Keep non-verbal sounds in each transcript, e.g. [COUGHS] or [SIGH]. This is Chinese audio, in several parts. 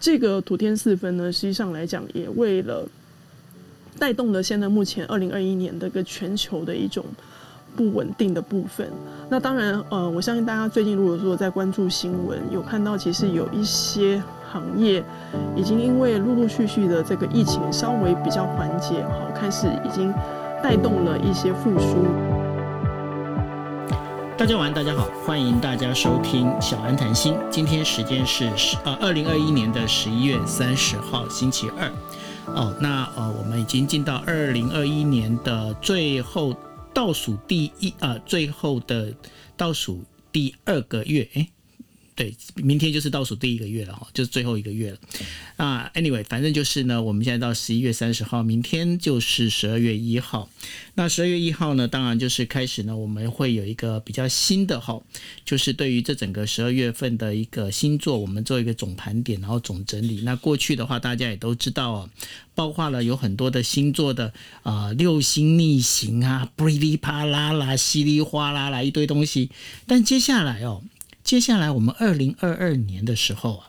这个土天四分呢，实际上来讲也为了带动了现在目前二零二一年的一个全球的一种不稳定的部分。那当然，呃，我相信大家最近如果说在关注新闻，有看到其实有一些行业已经因为陆陆续续的这个疫情稍微比较缓解，好，开始已经带动了一些复苏。大家晚，大家好，欢迎大家收听小安谈心。今天时间是十呃二零二一年的十一月三十号星期二。哦，那呃我们已经进到二零二一年的最后倒数第一呃最后的倒数第二个月，诶。对，明天就是倒数第一个月了哈，就是最后一个月了。啊，anyway，反正就是呢，我们现在到十一月三十号，明天就是十二月一号。那十二月一号呢，当然就是开始呢，我们会有一个比较新的哈，就是对于这整个十二月份的一个星座，我们做一个总盘点，然后总整理。那过去的话，大家也都知道啊，包括了有很多的星座的啊六星逆行啊，噼里啪啦啦，稀里哗啦啦一堆东西。但接下来哦。接下来我们二零二二年的时候啊，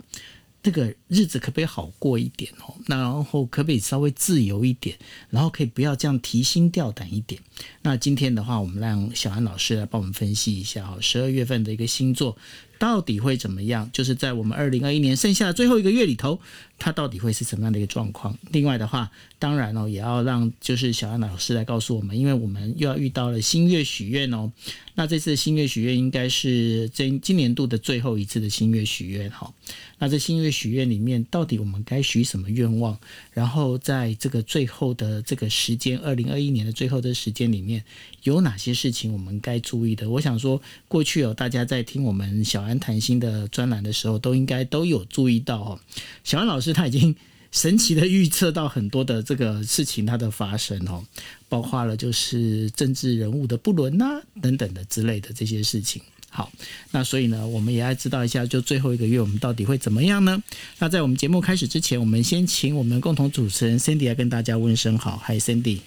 那个日子可不可以好过一点哦？那然后可不可以稍微自由一点？然后可以不要这样提心吊胆一点？那今天的话，我们让小安老师来帮我们分析一下哈，十二月份的一个星座。到底会怎么样？就是在我们二零二一年剩下的最后一个月里头，它到底会是什么样的一个状况？另外的话，当然哦，也要让就是小安老师来告诉我们，因为我们又要遇到了新月许愿哦。那这次新月许愿应该是今今年度的最后一次的新月许愿哈。那在新月许愿里面，到底我们该许什么愿望？然后在这个最后的这个时间，二零二一年的最后的时间里面，有哪些事情我们该注意的？我想说，过去有大家在听我们小安谈心的专栏的时候，都应该都有注意到哦。小安老师他已经神奇的预测到很多的这个事情它的发生哦，包括了就是政治人物的不伦呐等等的之类的这些事情。好，那所以呢，我们也要知道一下，就最后一个月我们到底会怎么样呢？那在我们节目开始之前，我们先请我们共同主持人 Cindy 来跟大家问声好。嗨，Cindy。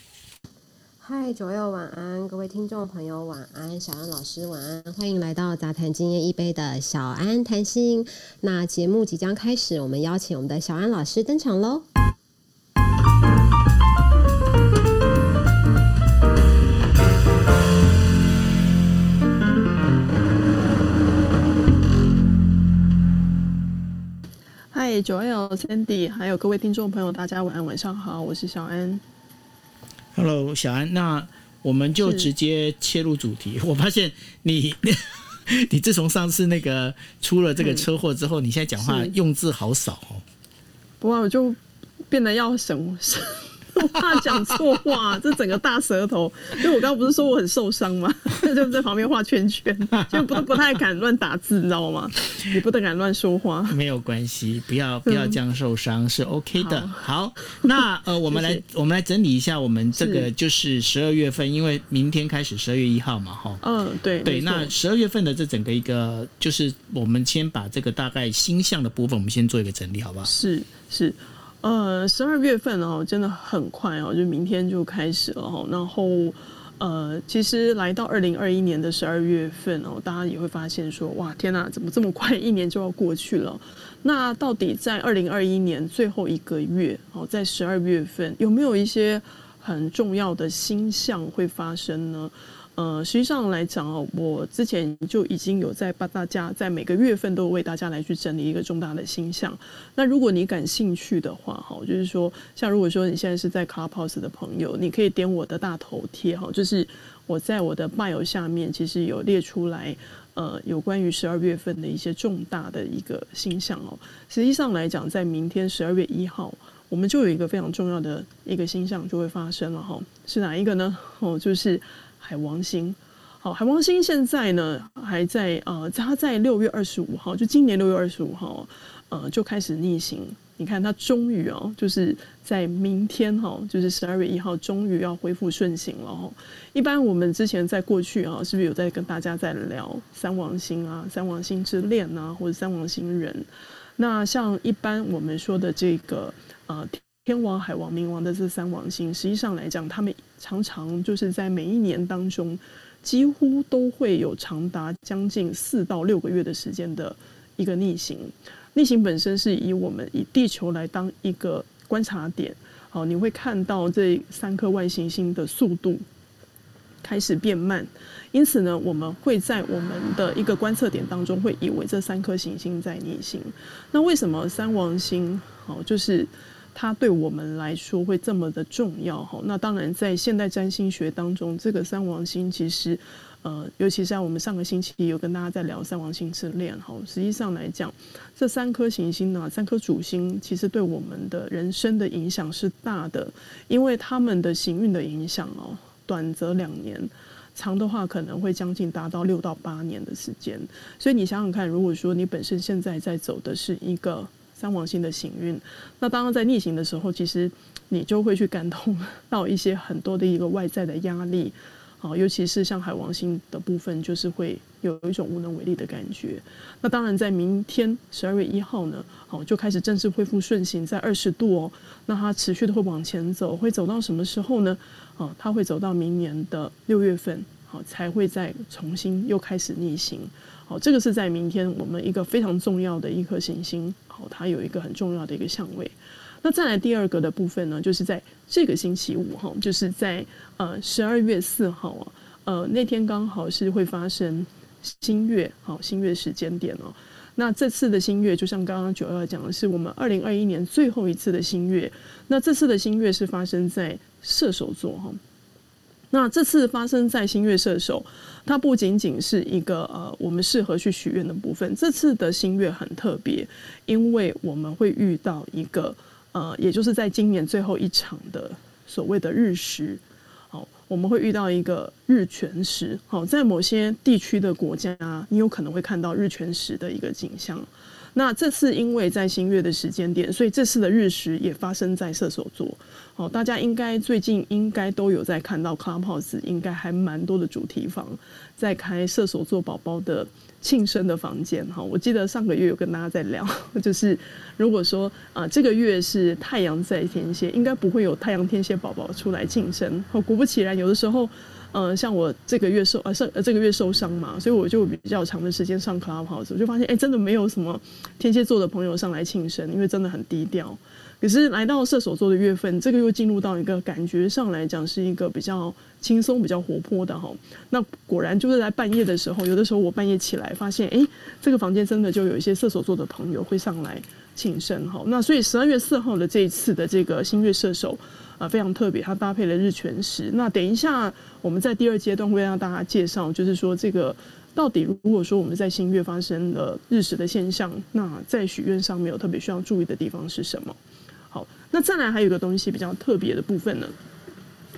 嗨，九友晚安，各位听众朋友晚安，小安老师晚安，欢迎来到杂谈经验一杯的小安谈心。那节目即将开始，我们邀请我们的小安老师登场喽。嗨，九 L Cindy，还有各位听众朋友，大家晚安，晚上好，我是小安。Hello，小安，那我们就直接切入主题。[LAUGHS] 我发现你，[LAUGHS] 你自从上次那个出了这个车祸之后，你现在讲话用字好少哦。不过我就变得要省省。[LAUGHS] 怕讲错话，这整个大舌头。就我刚刚不是说我很受伤吗？[LAUGHS] 就在旁边画圈圈，就不不太敢乱打字，你知道吗？也不太敢乱说话。没有关系，不要不要这样受伤是 OK 的。好，那呃，[LAUGHS] 我们来我们来整理一下，我们这个就是十二月份，因为明天开始十二月一号嘛，哈。嗯，对对。那十二月份的这整个一个，就是我们先把这个大概星象的部分，我们先做一个整理，好不好？是是。呃，十二月份哦，真的很快哦，就明天就开始了哈。然后，呃，其实来到二零二一年的十二月份哦，大家也会发现说，哇，天哪，怎么这么快，一年就要过去了？那到底在二零二一年最后一个月哦，在十二月份有没有一些很重要的星象会发生呢？呃，实际上来讲哦，我之前就已经有在帮大家在每个月份都为大家来去整理一个重大的星象。那如果你感兴趣的话，哈，就是说，像如果说你现在是在 Clubhouse 的朋友，你可以点我的大头贴，哈，就是我在我的 bio 下面其实有列出来，呃，有关于十二月份的一些重大的一个星象哦。实际上来讲，在明天十二月一号，我们就有一个非常重要的一个星象就会发生了，哈，是哪一个呢？哦，就是。海王星，好，海王星现在呢还在呃，它在六月二十五号，就今年六月二十五号，呃，就开始逆行。你看，它终于哦，就是在明天哈，就是十二月一号，终于要恢复顺行了哈。一般我们之前在过去啊，是不是有在跟大家在聊三王星啊、三王星之恋啊，或者三王星人？那像一般我们说的这个呃。天王、海王、冥王的这三王星，实际上来讲，他们常常就是在每一年当中，几乎都会有长达将近四到六个月的时间的一个逆行。逆行本身是以我们以地球来当一个观察点，好，你会看到这三颗外行星的速度开始变慢，因此呢，我们会在我们的一个观测点当中会以为这三颗行星在逆行。那为什么三王星好就是它对我们来说会这么的重要？哈，那当然在现代占星学当中，这个三王星其实。呃，尤其在我们上个星期有跟大家在聊三王星之恋哈，实际上来讲，这三颗行星呢，三颗主星其实对我们的人生的影响是大的，因为他们的行运的影响哦，短则两年，长的话可能会将近达到六到八年的时间。所以你想想看，如果说你本身现在在走的是一个三王星的行运，那当然在逆行的时候，其实你就会去感动到一些很多的一个外在的压力。好，尤其是像海王星的部分，就是会有一种无能为力的感觉。那当然，在明天十二月一号呢，好就开始正式恢复顺行，在二十度哦。那它持续的会往前走，会走到什么时候呢？啊，它会走到明年的六月份，好才会再重新又开始逆行。好，这个是在明天我们一个非常重要的一颗行星，它有一个很重要的一个相位。那再来第二个的部分呢，就是在这个星期五哈，就是在呃十二月四号啊，呃那天刚好是会发生新月，好新月时间点哦。那这次的新月，就像刚刚九二讲的，是我们二零二一年最后一次的新月。那这次的新月是发生在射手座哈。那这次发生在新月射手，它不仅仅是一个呃我们适合去许愿的部分。这次的新月很特别，因为我们会遇到一个。呃，也就是在今年最后一场的所谓的日食，好，我们会遇到一个日全食。好，在某些地区的国家，你有可能会看到日全食的一个景象。那这次因为在新月的时间点，所以这次的日食也发生在射手座。好，大家应该最近应该都有在看到 Clubhouse，应该还蛮多的主题房在开射手座宝宝的。庆生的房间哈，我记得上个月有跟大家在聊，[LAUGHS] 就是如果说啊这个月是太阳在天蝎，应该不会有太阳天蝎宝宝出来庆生。果不其然，有的时候，呃，像我这个月受呃受这个月受伤嘛，所以我就比较长的时间上 Clubhouse，我就发现哎，真的没有什么天蝎座的朋友上来庆生，因为真的很低调。可是来到射手座的月份，这个又进入到一个感觉上来讲是一个比较轻松、比较活泼的哈。那果然就是在半夜的时候，有的时候我半夜起来发现，哎，这个房间真的就有一些射手座的朋友会上来庆生哈。那所以十二月四号的这一次的这个新月射手啊，非常特别，它搭配了日全食。那等一下我们在第二阶段会让大家介绍，就是说这个到底如果说我们在新月发生了日食的现象，那在许愿上面有特别需要注意的地方是什么？那再来还有一个东西比较特别的部分呢，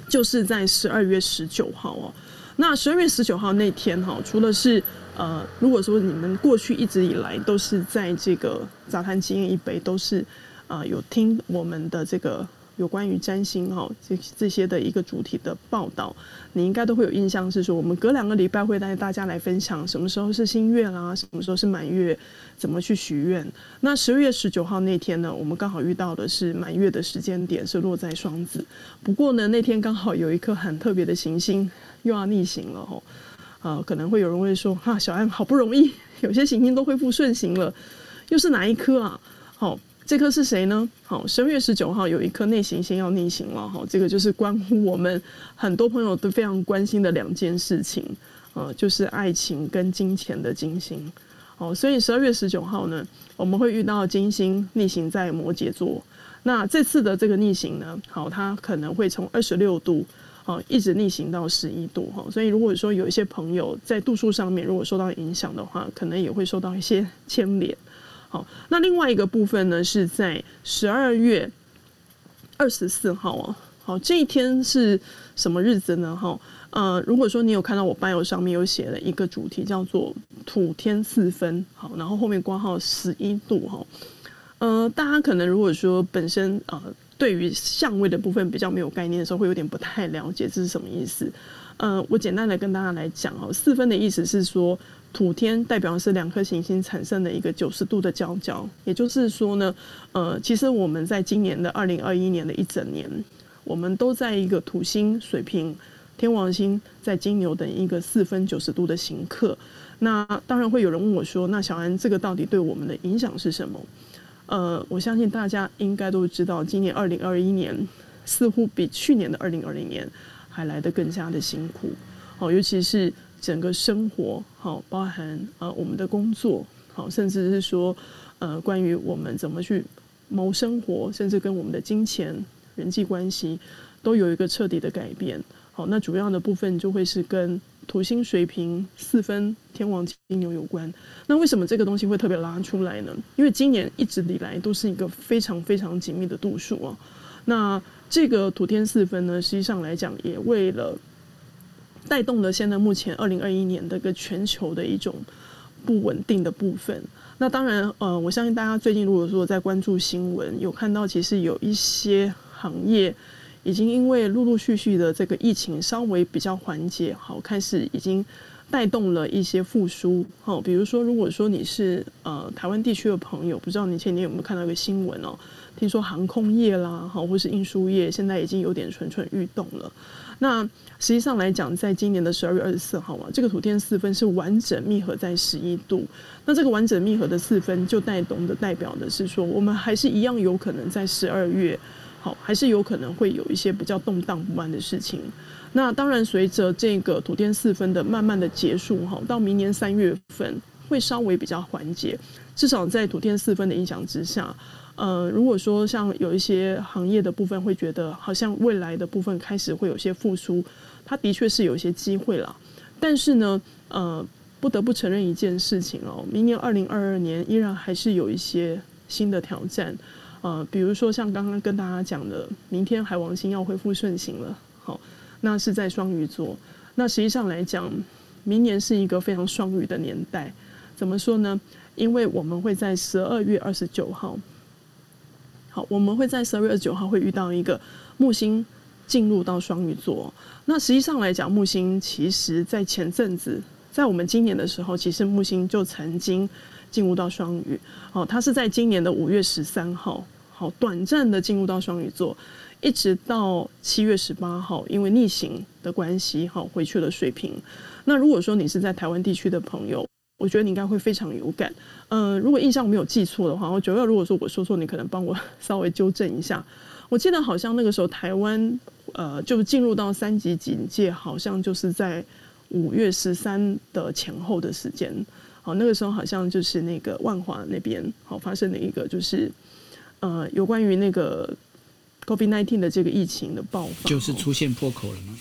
就是在十二月十九号哦。那十二月十九号那天哈，除了是呃，如果说你们过去一直以来都是在这个杂谈经验一杯，都是啊有听我们的这个。有关于占星哈这这些的一个主题的报道，你应该都会有印象，是说我们隔两个礼拜会带大家来分享什么时候是新月啦，什么时候是满月，怎么去许愿。那十二月十九号那天呢，我们刚好遇到的是满月的时间点是落在双子，不过呢那天刚好有一颗很特别的行星又要逆行了哈，啊可能会有人会说哈小安好不容易有些行星都恢复顺行了，又是哪一颗啊？好。这颗是谁呢？好，十二月十九号有一颗内行星要逆行了，哈，这个就是关乎我们很多朋友都非常关心的两件事情，呃，就是爱情跟金钱的金星。哦，所以十二月十九号呢，我们会遇到金星逆行在摩羯座。那这次的这个逆行呢，好，它可能会从二十六度，好，一直逆行到十一度，哈。所以如果说有一些朋友在度数上面如果受到影响的话，可能也会受到一些牵连。好，那另外一个部分呢，是在十二月二十四号哦。好，这一天是什么日子呢？哈，呃，如果说你有看到我 bio 上面有写了一个主题叫做土天四分，好，然后后面挂号十一度哈。呃，大家可能如果说本身呃对于相位的部分比较没有概念的时候，会有点不太了解这是什么意思。呃，我简单的跟大家来讲哦，四分的意思是说。土天代表的是两颗行星产生的一个九十度的交角，也就是说呢，呃，其实我们在今年的二零二一年的一整年，我们都在一个土星、水瓶、天王星在金牛等一个四分九十度的行克。那当然会有人问我说：“那小安，这个到底对我们的影响是什么？”呃，我相信大家应该都知道，今年二零二一年似乎比去年的二零二零年还来得更加的辛苦。好，尤其是整个生活，好，包含呃我们的工作，好，甚至是说呃关于我们怎么去谋生活，甚至跟我们的金钱、人际关系都有一个彻底的改变。好，那主要的部分就会是跟土星水平四分天王金牛有关。那为什么这个东西会特别拉出来呢？因为今年一直以来都是一个非常非常紧密的度数啊。那这个土天四分呢，实际上来讲也为了带动了现在目前二零二一年的一个全球的一种不稳定的部分。那当然，呃，我相信大家最近如果说在关注新闻，有看到其实有一些行业。已经因为陆陆续续的这个疫情稍微比较缓解，好开始已经带动了一些复苏。好，比如说，如果说你是呃台湾地区的朋友，不知道你前天有没有看到一个新闻哦？听说航空业啦，好或是运输业，现在已经有点蠢蠢欲动了。那实际上来讲，在今年的十二月二十四号嘛，这个土天四分是完整密合在十一度。那这个完整密合的四分，就带动的代表的是说，我们还是一样有可能在十二月。好，还是有可能会有一些比较动荡不安的事情。那当然，随着这个土天四分的慢慢的结束，哈，到明年三月份会稍微比较缓解。至少在土天四分的影响之下，呃，如果说像有一些行业的部分会觉得好像未来的部分开始会有些复苏，它的确是有一些机会了。但是呢，呃，不得不承认一件事情哦，明年二零二二年依然还是有一些新的挑战。呃，比如说像刚刚跟大家讲的，明天海王星要恢复顺行了，好，那是在双鱼座。那实际上来讲，明年是一个非常双鱼的年代。怎么说呢？因为我们会在十二月二十九号，好，我们会在十二月二十九号会遇到一个木星进入到双鱼座。那实际上来讲，木星其实在前阵子，在我们今年的时候，其实木星就曾经进入到双鱼。哦，它是在今年的五月十三号。好，短暂的进入到双鱼座，一直到七月十八号，因为逆行的关系，好回去了水瓶。那如果说你是在台湾地区的朋友，我觉得你应该会非常有感。呃，如果印象没有记错的话，我觉得如果说我说错，你可能帮我稍微纠正一下。我记得好像那个时候台湾呃就进入到三级警戒，好像就是在五月十三的前后的时间。好，那个时候好像就是那个万华那边好发生了一个就是。呃，有关于那个 COVID-19 的这个疫情的爆发，就是出现破口了吗？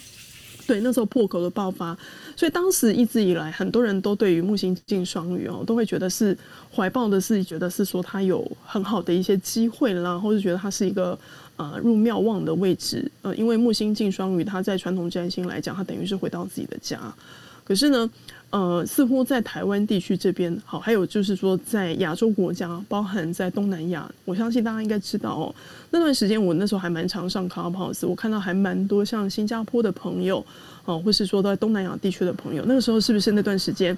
对，那时候破口的爆发，所以当时一直以来，很多人都对于木星进双鱼哦，都会觉得是怀抱的是觉得是说它有很好的一些机会啦，或者觉得它是一个呃入庙旺的位置。呃，因为木星进双鱼，它在传统占星来讲，它等于是回到自己的家。可是呢？呃，似乎在台湾地区这边，好，还有就是说，在亚洲国家，包含在东南亚，我相信大家应该知道哦。那段时间，我那时候还蛮常上 Clubhouse，我看到还蛮多像新加坡的朋友，哦，或是说在东南亚地区的朋友，那个时候是不是那段时间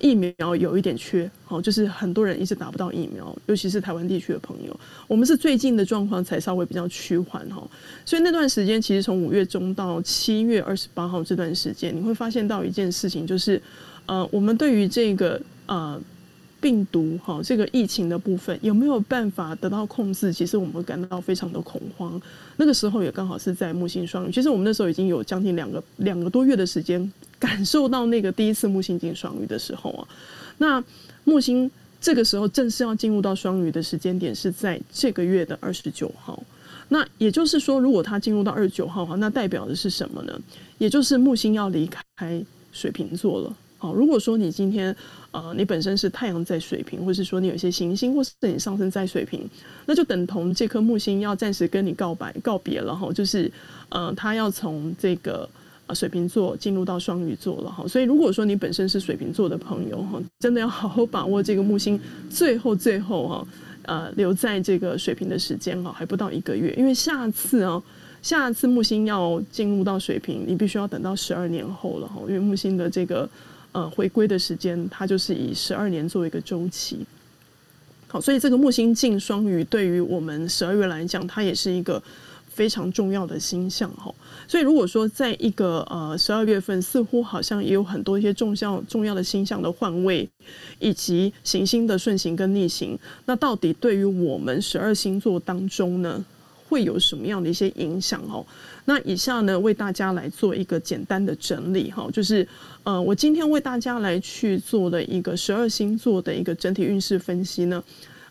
疫苗有一点缺？好，就是很多人一直打不到疫苗，尤其是台湾地区的朋友。我们是最近的状况才稍微比较趋缓哈，所以那段时间其实从五月中到七月二十八号这段时间，你会发现到一件事情就是。呃，我们对于这个呃病毒哈，这个疫情的部分有没有办法得到控制？其实我们感到非常的恐慌。那个时候也刚好是在木星双鱼，其实我们那时候已经有将近两个两个多月的时间，感受到那个第一次木星进双鱼的时候啊。那木星这个时候正式要进入到双鱼的时间点是在这个月的二十九号。那也就是说，如果它进入到二十九号哈，那代表的是什么呢？也就是木星要离开水瓶座了。好，如果说你今天，呃，你本身是太阳在水瓶，或是说你有一些行星，或是你上升在水瓶，那就等同这颗木星要暂时跟你告白告别了哈，就是，呃，它要从这个呃水瓶座进入到双鱼座了哈，所以如果说你本身是水瓶座的朋友哈，真的要好好把握这个木星最后最后哈，呃，留在这个水瓶的时间哈，还不到一个月，因为下次哦，下次木星要进入到水瓶，你必须要等到十二年后了哈，因为木星的这个。呃，回归的时间，它就是以十二年作为一个周期。好，所以这个木星进双鱼，对于我们十二月来讲，它也是一个非常重要的星象哈。所以如果说在一个呃十二月份，似乎好像也有很多一些重要重要的星象的换位，以及行星的顺行跟逆行，那到底对于我们十二星座当中呢，会有什么样的一些影响哦？那以下呢，为大家来做一个简单的整理哈，就是呃，我今天为大家来去做的一个十二星座的一个整体运势分析呢。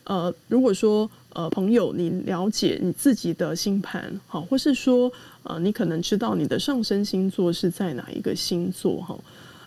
呃，如果说呃朋友你了解你自己的星盘好，或是说呃你可能知道你的上升星座是在哪一个星座哈，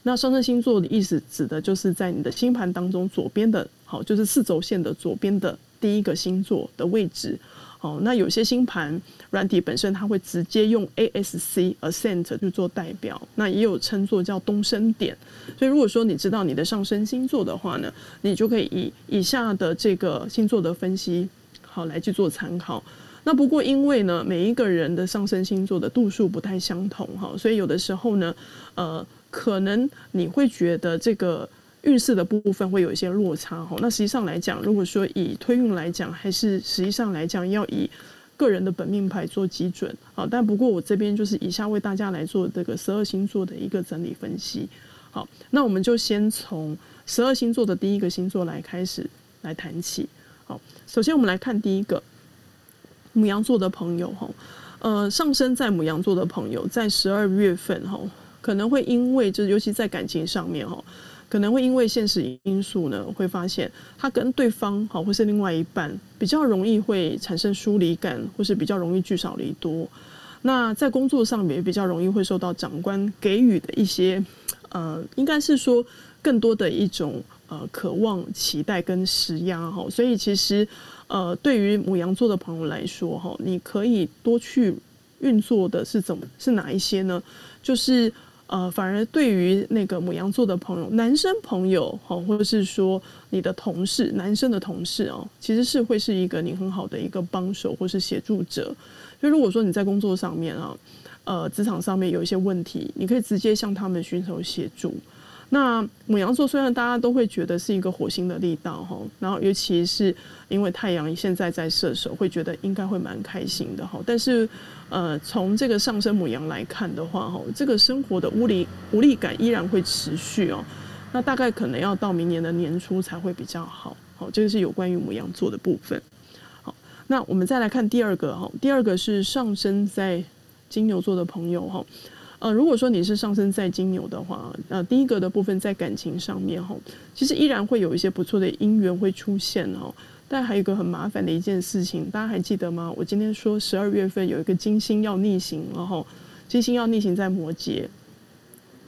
那上升星座的意思指的就是在你的星盘当中左边的好，就是四轴线的左边的第一个星座的位置。哦，那有些星盘软体本身它会直接用 ASC Ascent 去做代表，那也有称作叫东升点。所以如果说你知道你的上升星座的话呢，你就可以以以下的这个星座的分析好来去做参考。那不过因为呢，每一个人的上升星座的度数不太相同哈，所以有的时候呢，呃，可能你会觉得这个。运势的部分会有一些落差哈，那实际上来讲，如果说以推运来讲，还是实际上来讲要以个人的本命牌做基准啊。但不过我这边就是以下为大家来做这个十二星座的一个整理分析。好，那我们就先从十二星座的第一个星座来开始来谈起。好，首先我们来看第一个母羊座的朋友哈，呃，上升在母羊座的朋友在十二月份哈，可能会因为就尤其在感情上面哈。可能会因为现实因素呢，会发现他跟对方好，或是另外一半比较容易会产生疏离感，或是比较容易聚少离多。那在工作上面比较容易会受到长官给予的一些，呃，应该是说更多的一种呃渴望、期待跟施压哈。所以其实呃，对于母羊座的朋友来说哈，你可以多去运作的是怎么是哪一些呢？就是。呃，反而对于那个母羊座的朋友，男生朋友哈，或者是说你的同事，男生的同事哦，其实是会是一个你很好的一个帮手或是协助者。就如果说你在工作上面啊，呃，职场上面有一些问题，你可以直接向他们寻求协助。那母羊座虽然大家都会觉得是一个火星的力道哈，然后尤其是因为太阳现在在射手，会觉得应该会蛮开心的哈。但是，呃，从这个上升母羊来看的话哈，这个生活的无力无力感依然会持续哦。那大概可能要到明年的年初才会比较好。好，这个是有关于母羊座的部分。好，那我们再来看第二个哈，第二个是上升在金牛座的朋友哈。呃，如果说你是上升在金牛的话，呃，第一个的部分在感情上面哈，其实依然会有一些不错的姻缘会出现哦。但还有一个很麻烦的一件事情，大家还记得吗？我今天说十二月份有一个金星要逆行，然后金星要逆行在摩羯，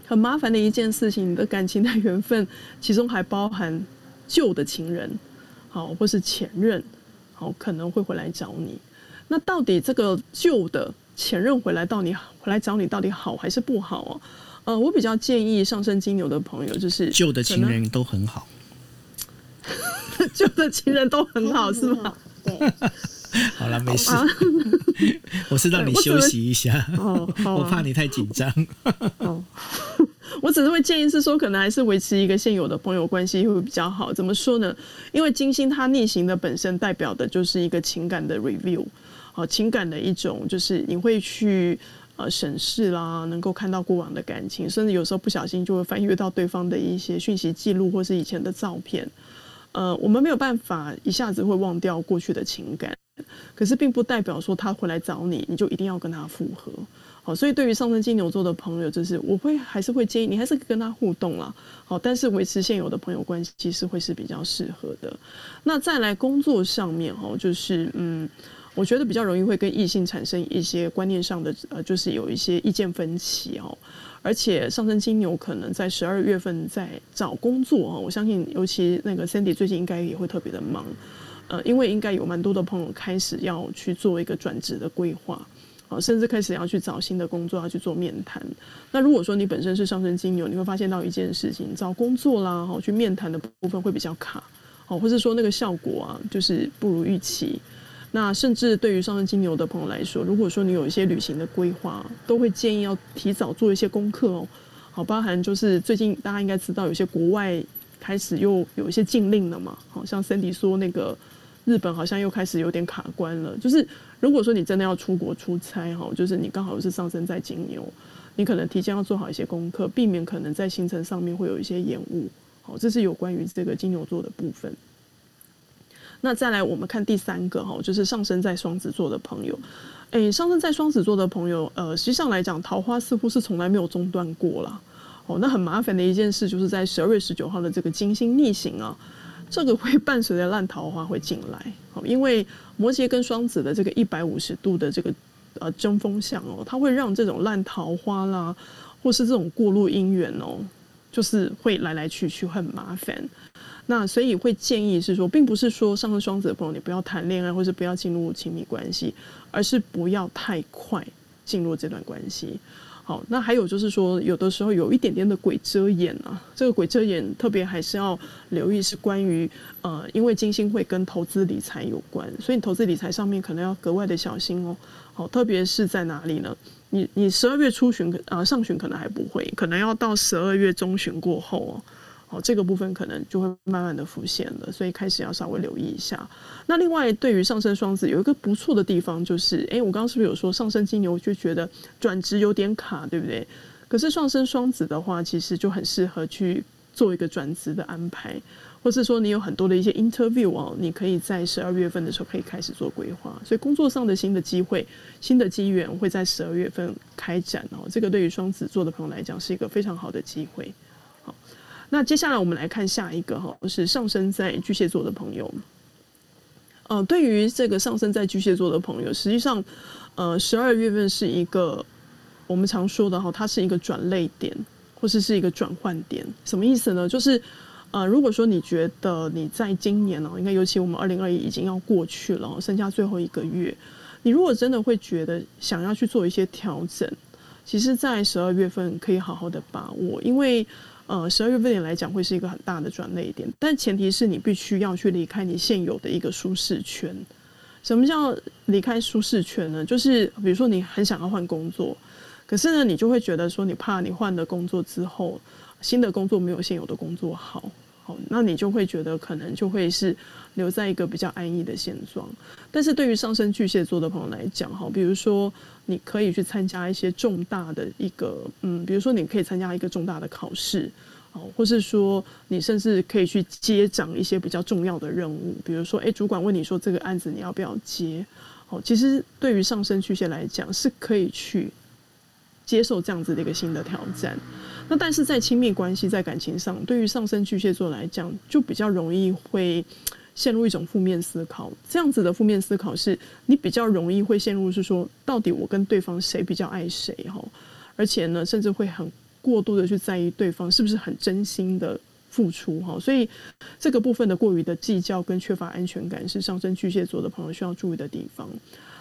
很麻烦的一件事情。你的感情的缘分，其中还包含旧的情人，好，或是前任，好，可能会回来找你。那到底这个旧的？前任回来到你回来找你到底好还是不好哦？呃，我比较建议上升金牛的朋友就是旧的情人都很好，[LAUGHS] 旧的情人都很好是吗？对，[LAUGHS] 好了，没事，[LAUGHS] 我是让你休息一下哦，我怕你太紧张。哦，我只是会建议是说，可能还是维持一个现有的朋友关系会比较好。怎么说呢？因为金星它逆行的本身代表的就是一个情感的 review。哦，情感的一种就是你会去呃审视啦，能够看到过往的感情，甚至有时候不小心就会翻阅到对方的一些讯息记录或是以前的照片。呃，我们没有办法一下子会忘掉过去的情感，可是并不代表说他回来找你，你就一定要跟他复合。好，所以对于上升金牛座的朋友，就是我会还是会建议你还是跟他互动啦。好，但是维持现有的朋友关系其实会是比较适合的。那再来工作上面哈，就是嗯。我觉得比较容易会跟异性产生一些观念上的呃，就是有一些意见分歧哦。而且上升金牛可能在十二月份在找工作哦，我相信尤其那个 Sandy 最近应该也会特别的忙，呃，因为应该有蛮多的朋友开始要去做一个转职的规划，啊，甚至开始要去找新的工作要去做面谈。那如果说你本身是上升金牛，你会发现到一件事情，找工作啦，哈，去面谈的部分会比较卡，哦，或者说那个效果啊，就是不如预期。那甚至对于上升金牛的朋友来说，如果说你有一些旅行的规划，都会建议要提早做一些功课哦。好，包含就是最近大家应该知道，有些国外开始又有一些禁令了嘛。好像 Cindy 说那个日本好像又开始有点卡关了。就是如果说你真的要出国出差哈，就是你刚好是上升在金牛，你可能提前要做好一些功课，避免可能在行程上面会有一些延误。好，这是有关于这个金牛座的部分。那再来，我们看第三个哈，就是上升在双子座的朋友。诶，上升在双子座的朋友，呃，实际上来讲，桃花似乎是从来没有中断过了。哦，那很麻烦的一件事，就是在十二月十九号的这个金星逆行啊，这个会伴随着烂桃花会进来。哦，因为摩羯跟双子的这个一百五十度的这个呃针锋相哦，它会让这种烂桃花啦，或是这种过路姻缘哦，就是会来来去去很麻烦。那所以会建议是说，并不是说上升双子的朋友你不要谈恋爱，或是不要进入亲密关系，而是不要太快进入这段关系。好，那还有就是说，有的时候有一点点的鬼遮眼啊，这个鬼遮眼特别还是要留意，是关于呃，因为金星会跟投资理财有关，所以你投资理财上面可能要格外的小心哦。好，特别是在哪里呢？你你十二月初旬可啊上旬可能还不会，可能要到十二月中旬过后哦。好，这个部分可能就会慢慢的浮现了，所以开始要稍微留意一下。那另外，对于上升双子有一个不错的地方，就是，哎，我刚刚是不是有说上升金牛就觉得转职有点卡，对不对？可是上升双子的话，其实就很适合去做一个转职的安排，或是说你有很多的一些 interview 哦，你可以在十二月份的时候可以开始做规划。所以工作上的新的机会、新的机缘会在十二月份开展哦。这个对于双子座的朋友来讲是一个非常好的机会。好。那接下来我们来看下一个哈，是上升在巨蟹座的朋友。呃，对于这个上升在巨蟹座的朋友，实际上，呃，十二月份是一个我们常说的哈，它是一个转类点，或是是一个转换点。什么意思呢？就是呃，如果说你觉得你在今年呢，应该尤其我们二零二一已经要过去了，剩下最后一个月，你如果真的会觉得想要去做一些调整，其实，在十二月份可以好好的把握，因为。呃，十二月份来讲会是一个很大的转捩点，但前提是你必须要去离开你现有的一个舒适圈。什么叫离开舒适圈呢？就是比如说你很想要换工作，可是呢，你就会觉得说你怕你换了工作之后，新的工作没有现有的工作好。好，那你就会觉得可能就会是留在一个比较安逸的现状。但是对于上升巨蟹座的朋友来讲，哈，比如说你可以去参加一些重大的一个，嗯，比如说你可以参加一个重大的考试，哦，或是说你甚至可以去接掌一些比较重要的任务，比如说，哎，主管问你说这个案子你要不要接？哦，其实对于上升巨蟹来讲，是可以去接受这样子的一个新的挑战。那但是在亲密关系在感情上，对于上升巨蟹座来讲，就比较容易会陷入一种负面思考。这样子的负面思考是，你比较容易会陷入是说，到底我跟对方谁比较爱谁哈？而且呢，甚至会很过度的去在意对方是不是很真心的付出哈。所以这个部分的过于的计较跟缺乏安全感，是上升巨蟹座的朋友需要注意的地方。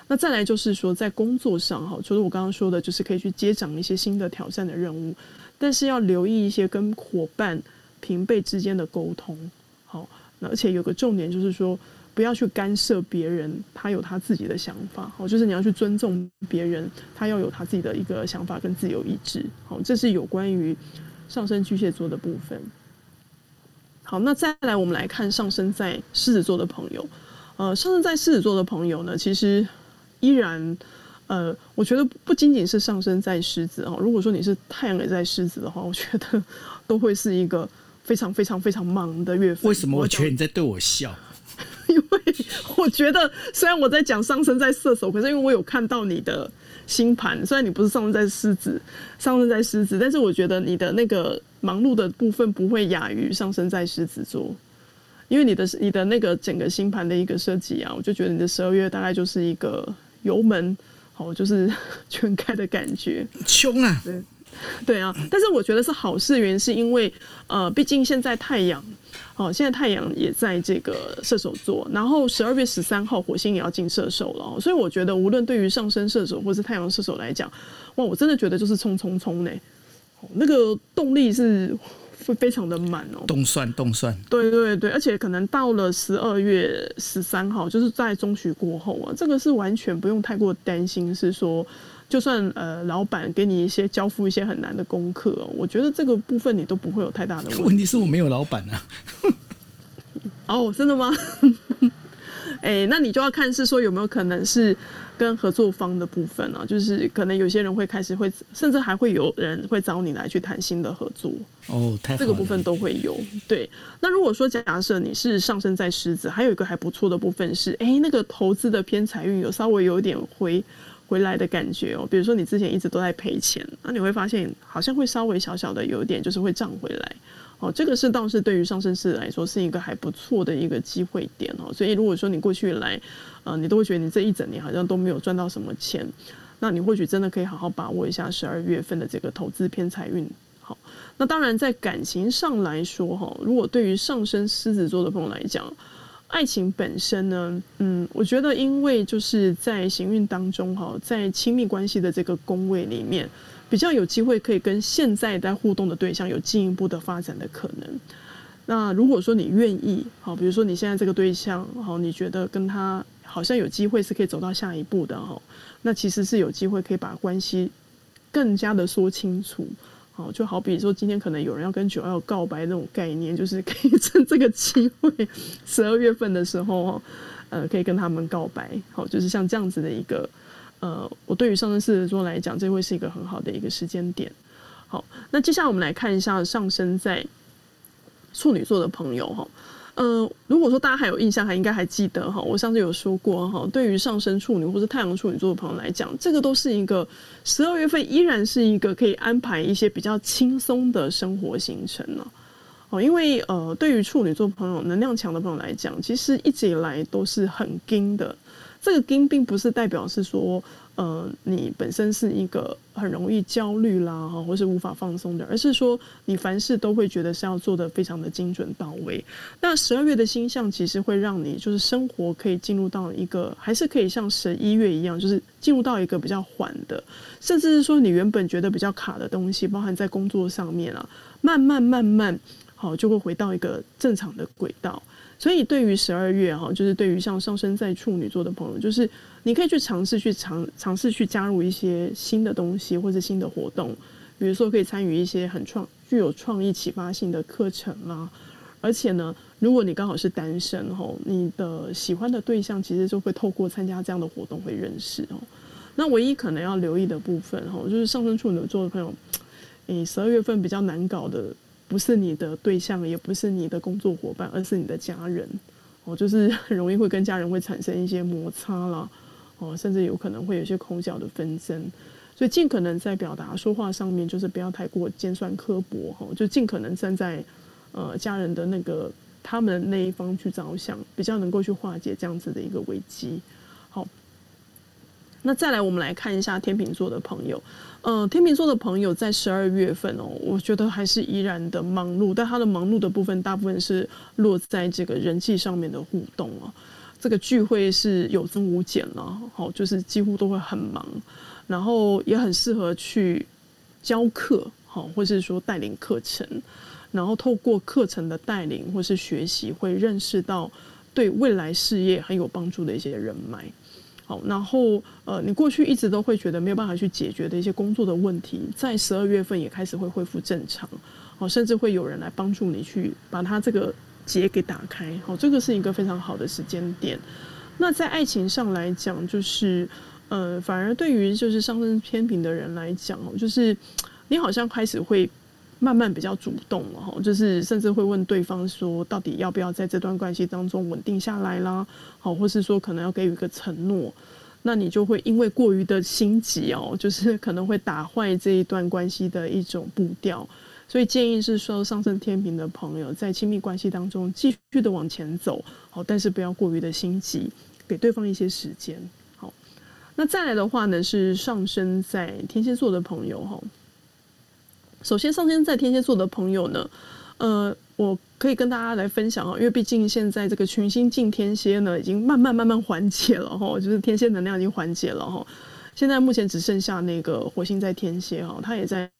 那再来就是说，在工作上哈，除了我刚刚说的，就是可以去接掌一些新的挑战的任务。但是要留意一些跟伙伴、平辈之间的沟通，好，那而且有个重点就是说，不要去干涉别人，他有他自己的想法，好，就是你要去尊重别人，他要有他自己的一个想法跟自由意志，好，这是有关于上升巨蟹座的部分。好，那再来我们来看上升在狮子座的朋友，呃，上升在狮子座的朋友呢，其实依然。呃，我觉得不仅仅是上升在狮子哦，如果说你是太阳也在狮子的话，我觉得都会是一个非常非常非常忙的月份。为什么我觉得你在对我笑？[LAUGHS] 因为我觉得虽然我在讲上升在射手，可是因为我有看到你的星盘，虽然你不是上升在狮子，上升在狮子，但是我觉得你的那个忙碌的部分不会亚于上升在狮子座，因为你的你的那个整个星盘的一个设计啊，我就觉得你的十二月大概就是一个油门。哦，就是 [LAUGHS] 全开的感觉，凶啊！对，对啊。但是我觉得是好事，原因是因为呃，毕竟现在太阳，哦，现在太阳也在这个射手座，然后十二月十三号火星也要进射手了，所以我觉得无论对于上升射手或是太阳射手来讲，哇，我真的觉得就是冲冲冲呢，那个动力是。会非常的满哦，动算动算，对对对，而且可能到了十二月十三号，就是在中旬过后啊，这个是完全不用太过担心，是说就算呃老板给你一些交付一些很难的功课，我觉得这个部分你都不会有太大的问题。问题是我没有老板啊。[LAUGHS] 哦，真的吗？[LAUGHS] 哎，那你就要看是说有没有可能是跟合作方的部分啊，就是可能有些人会开始会，甚至还会有人会找你来去谈新的合作。哦，太这个部分都会有。对，那如果说假设你是上升在狮子，还有一个还不错的部分是，哎，那个投资的偏财运有稍微有点回回来的感觉哦。比如说你之前一直都在赔钱，那你会发现好像会稍微小小的有一点就是会涨回来。哦，这个是倒是对于上升狮子来说是一个还不错的一个机会点哦。所以如果说你过去来，呃，你都会觉得你这一整年好像都没有赚到什么钱，那你或许真的可以好好把握一下十二月份的这个投资偏财运。好，那当然在感情上来说哈，如果对于上升狮子座的朋友来讲，爱情本身呢，嗯，我觉得因为就是在行运当中哈，在亲密关系的这个宫位里面。比较有机会可以跟现在在互动的对象有进一步的发展的可能。那如果说你愿意，好，比如说你现在这个对象，好，你觉得跟他好像有机会是可以走到下一步的哈，那其实是有机会可以把关系更加的说清楚。好，就好比说今天可能有人要跟九幺告白那种概念，就是可以趁这个机会，十二月份的时候，呃，可以跟他们告白。好，就是像这样子的一个。呃，我对于上升狮子座来讲，这会是一个很好的一个时间点。好，那接下来我们来看一下上升在处女座的朋友哈。呃，如果说大家还有印象，还应该还记得哈，我上次有说过哈，对于上升处女或者太阳处女座的朋友来讲，这个都是一个十二月份依然是一个可以安排一些比较轻松的生活行程呢。哦，因为呃，对于处女座朋友能量强的朋友来讲，其实一直以来都是很硬的。这个金并不是代表是说，呃，你本身是一个很容易焦虑啦，哈，或是无法放松的，而是说你凡事都会觉得是要做的非常的精准到位。那十二月的星象其实会让你就是生活可以进入到一个，还是可以像十一月一样，就是进入到一个比较缓的，甚至是说你原本觉得比较卡的东西，包含在工作上面啊，慢慢慢慢，好就会回到一个正常的轨道。所以，对于十二月哈，就是对于像上升在处女座的朋友，就是你可以去尝试去尝尝试去加入一些新的东西或者新的活动，比如说可以参与一些很创具有创意启发性的课程啊。而且呢，如果你刚好是单身哈，你的喜欢的对象其实就会透过参加这样的活动会认识哦。那唯一可能要留意的部分哈，就是上升处女座的朋友，你十二月份比较难搞的。不是你的对象，也不是你的工作伙伴，而是你的家人哦，就是 [LAUGHS] 很容易会跟家人会产生一些摩擦啦，哦，甚至有可能会有一些口角的纷争，所以尽可能在表达说话上面，就是不要太过尖酸刻薄哈，就尽可能站在呃家人的那个他们那一方去着想，比较能够去化解这样子的一个危机。好，那再来我们来看一下天秤座的朋友。嗯，天秤座的朋友在十二月份哦，我觉得还是依然的忙碌，但他的忙碌的部分大部分是落在这个人际上面的互动啊，这个聚会是有增无减了，好，就是几乎都会很忙，然后也很适合去教课，好，或是说带领课程，然后透过课程的带领或是学习，会认识到对未来事业很有帮助的一些人脉。好，然后呃，你过去一直都会觉得没有办法去解决的一些工作的问题，在十二月份也开始会恢复正常，好，甚至会有人来帮助你去把它这个结给打开，好，这个是一个非常好的时间点。那在爱情上来讲，就是呃，反而对于就是上升偏平的人来讲哦，就是你好像开始会。慢慢比较主动了哈，就是甚至会问对方说，到底要不要在这段关系当中稳定下来啦？好，或是说可能要给予一个承诺，那你就会因为过于的心急哦，[LAUGHS] 就是可能会打坏这一段关系的一种步调。所以建议是说，上升天平的朋友在亲密关系当中继续的往前走，好，但是不要过于的心急，给对方一些时间。好，那再来的话呢，是上升在天蝎座的朋友哈。首先，上升在天蝎座的朋友呢，呃，我可以跟大家来分享啊，因为毕竟现在这个群星进天蝎呢，已经慢慢慢慢缓解了哈，就是天蝎能量已经缓解了哈。现在目前只剩下那个火星在天蝎哈，它也在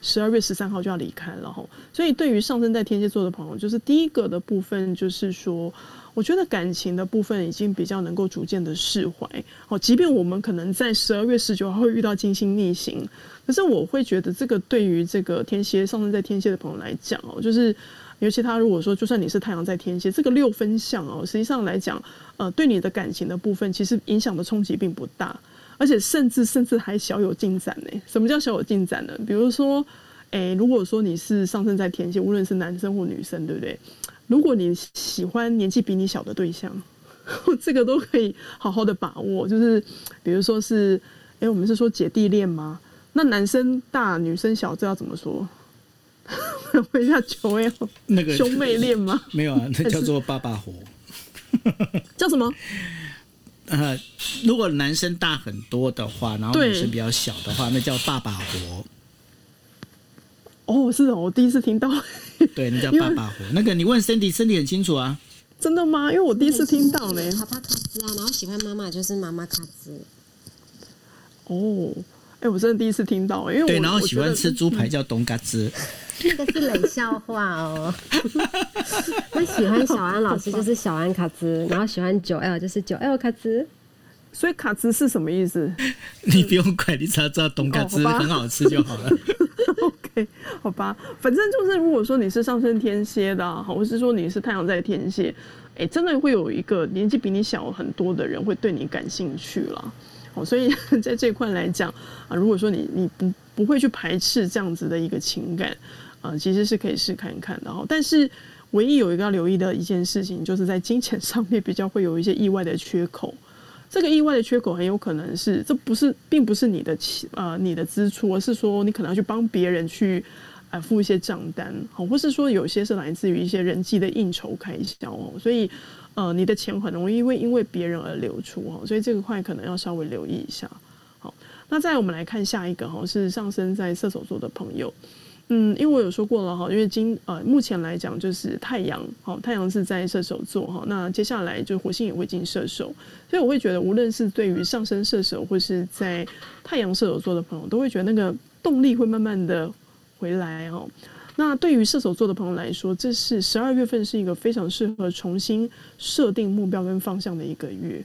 十二月十三号就要离开了哈。所以，对于上升在天蝎座的朋友，就是第一个的部分，就是说。我觉得感情的部分已经比较能够逐渐的释怀，哦，即便我们可能在十二月十九号会遇到金星逆行，可是我会觉得这个对于这个天蝎上升在天蝎的朋友来讲哦，就是尤其他如果说就算你是太阳在天蝎，这个六分相哦，实际上来讲，呃，对你的感情的部分，其实影响的冲击并不大，而且甚至甚至还小有进展呢。什么叫小有进展呢？比如说，诶，如果说你是上升在天蝎，无论是男生或女生，对不对？如果你喜欢年纪比你小的对象，[LAUGHS] 这个都可以好好的把握。就是比如说是，诶，我们是说姐弟恋吗？那男生大女生小，这要怎么说？[LAUGHS] 问一下九 L，那个兄妹恋吗？没有啊，那叫做爸爸活。叫什么？[LAUGHS] 呃，如果男生大很多的话，然后女生比较小的话，那叫爸爸火。哦，是哦，我第一次听到。对，[LAUGHS] 那叫爸爸火。那个你问 Cindy，Cindy 很清楚啊。真的吗？因为我第一次听到呢。爸爸卡兹啊，然后喜欢妈妈就是妈妈卡兹。哦。哎，我真的第一次听到，因为对，然后喜欢吃猪排叫东嘎兹，那个是冷笑话哦。[LAUGHS] 那喜欢小安老师就是小安卡兹，然后喜欢九 L 就是九 L 卡兹。所以卡兹是什么意思？[LAUGHS] 你不用管，你只要知道东嘎兹很好吃就好了。[LAUGHS] 好吧，反正就是如果说你是上升天蝎的，或是说你是太阳在天蝎，哎，真的会有一个年纪比你小很多的人会对你感兴趣了。哦，所以 [LAUGHS] 在这块来讲啊，如果说你你不不会去排斥这样子的一个情感啊，其实是可以试看看的哦。但是唯一有一个要留意的一件事情，就是在金钱上面比较会有一些意外的缺口。这个意外的缺口很有可能是，这不是并不是你的呃你的支出，而是说你可能要去帮别人去呃付一些账单，好，或是说有些是来自于一些人际的应酬开销哦，所以。呃，你的钱很容易会因为别人而流出哦，所以这个块可能要稍微留意一下。好，那再我们来看下一个哈，是上升在射手座的朋友。嗯，因为我有说过了哈，因为今呃目前来讲就是太阳，好，太阳是在射手座哈，那接下来就火星也会进射手，所以我会觉得无论是对于上升射手或是在太阳射手座的朋友，都会觉得那个动力会慢慢的回来哦。那对于射手座的朋友来说，这是十二月份是一个非常适合重新设定目标跟方向的一个月。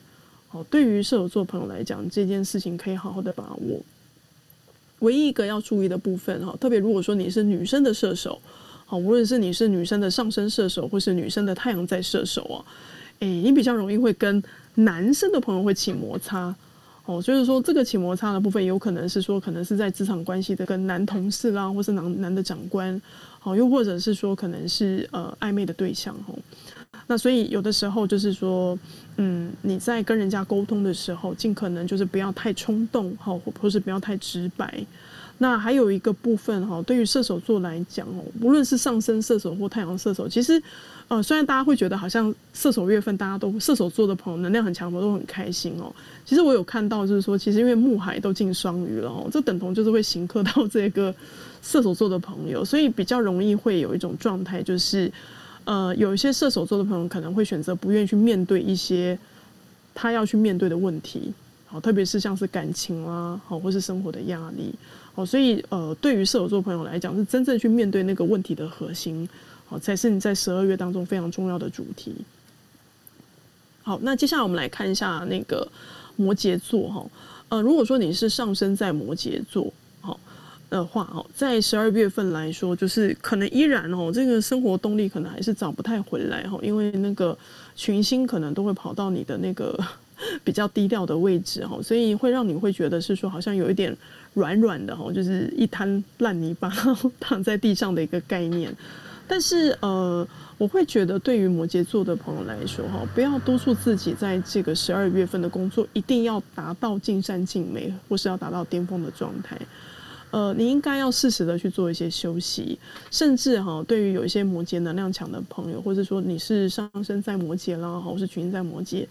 好，对于射手座朋友来讲，这件事情可以好好的把握。唯一一个要注意的部分哈，特别如果说你是女生的射手，好，无论是你是女生的上升射手，或是女生的太阳在射手啊，诶，你比较容易会跟男生的朋友会起摩擦。哦，就是说这个起摩擦的部分，有可能是说，可能是在职场关系的跟男同事啦，或是男男的长官，好，又或者是说，可能是呃暧昧的对象，吼。那所以有的时候就是说，嗯，你在跟人家沟通的时候，尽可能就是不要太冲动，哈，或是不要太直白。那还有一个部分哈，对于射手座来讲哦，无论是上升射手或太阳射手，其实，呃，虽然大家会觉得好像射手月份大家都射手座的朋友能量很强，我都很开心哦。其实我有看到，就是说，其实因为木海都进双鱼了哦，这等同就是会行克到这个射手座的朋友，所以比较容易会有一种状态，就是呃，有一些射手座的朋友可能会选择不愿意去面对一些他要去面对的问题，好，特别是像是感情啊，好，或是生活的压力。哦，所以呃，对于射手座朋友来讲，是真正去面对那个问题的核心，好，才是你在十二月当中非常重要的主题。好，那接下来我们来看一下那个摩羯座哈，呃，如果说你是上升在摩羯座，的话，哦，在十二月份来说，就是可能依然哦，这个生活动力可能还是找不太回来哈，因为那个群星可能都会跑到你的那个 [LAUGHS] 比较低调的位置哈，所以会让你会觉得是说好像有一点。软软的哈，就是一滩烂泥巴 [LAUGHS] 躺在地上的一个概念。但是呃，我会觉得对于摩羯座的朋友来说哈，不要督促自己在这个十二月份的工作一定要达到尽善尽美，或是要达到巅峰的状态。呃，你应该要适时的去做一些休息，甚至哈，对于有一些摩羯能量强的朋友，或者说你是上升在摩羯啦，或是群在摩羯。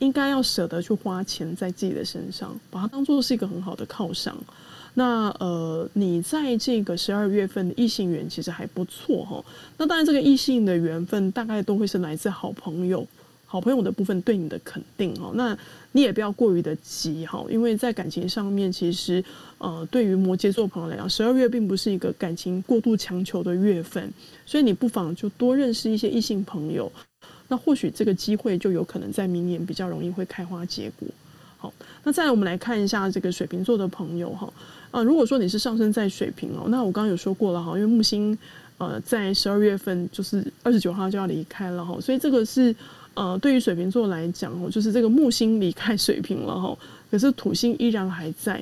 应该要舍得去花钱在自己的身上，把它当做是一个很好的犒赏。那呃，你在这个十二月份的异性缘其实还不错哈。那当然，这个异性的缘分大概都会是来自好朋友，好朋友的部分对你的肯定哈。那你也不要过于的急哈，因为在感情上面，其实呃，对于摩羯座朋友来讲，十二月并不是一个感情过度强求的月份，所以你不妨就多认识一些异性朋友。那或许这个机会就有可能在明年比较容易会开花结果。好，那再来我们来看一下这个水瓶座的朋友哈，啊，如果说你是上升在水瓶哦，那我刚刚有说过了哈，因为木星呃，在十二月份就是二十九号就要离开了哈，所以这个是呃，对于水瓶座来讲哦，就是这个木星离开水瓶了哈，可是土星依然还在，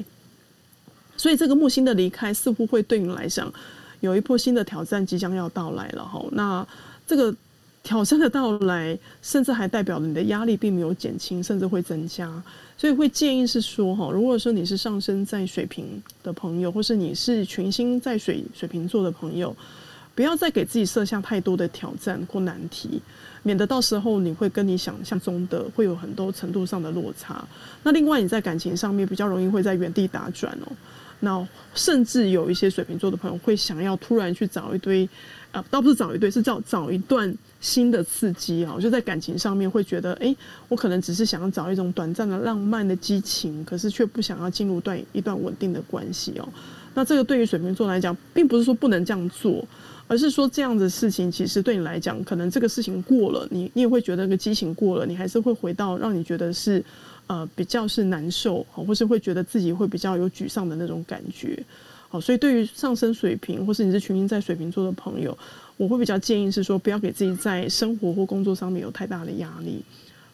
所以这个木星的离开似乎会对你来讲有一波新的挑战即将要到来了哈。那这个挑战的到来，甚至还代表了你的压力并没有减轻，甚至会增加，所以会建议是说哈，如果说你是上升在水瓶的朋友，或是你是群星在水水瓶座的朋友。不要再给自己设下太多的挑战或难题，免得到时候你会跟你想象中的会有很多程度上的落差。那另外你在感情上面比较容易会在原地打转哦。那甚至有一些水瓶座的朋友会想要突然去找一堆，啊，倒不是找一堆，是找找一段新的刺激啊。就在感情上面会觉得，哎，我可能只是想要找一种短暂的浪漫的激情，可是却不想要进入段一段稳定的关系哦。那这个对于水瓶座来讲，并不是说不能这样做。而是说这样的事情，其实对你来讲，可能这个事情过了，你你也会觉得那个激情过了，你还是会回到让你觉得是，呃，比较是难受，或是会觉得自己会比较有沮丧的那种感觉。好，所以对于上升水平，或是你是群星在水瓶座的朋友，我会比较建议是说，不要给自己在生活或工作上面有太大的压力。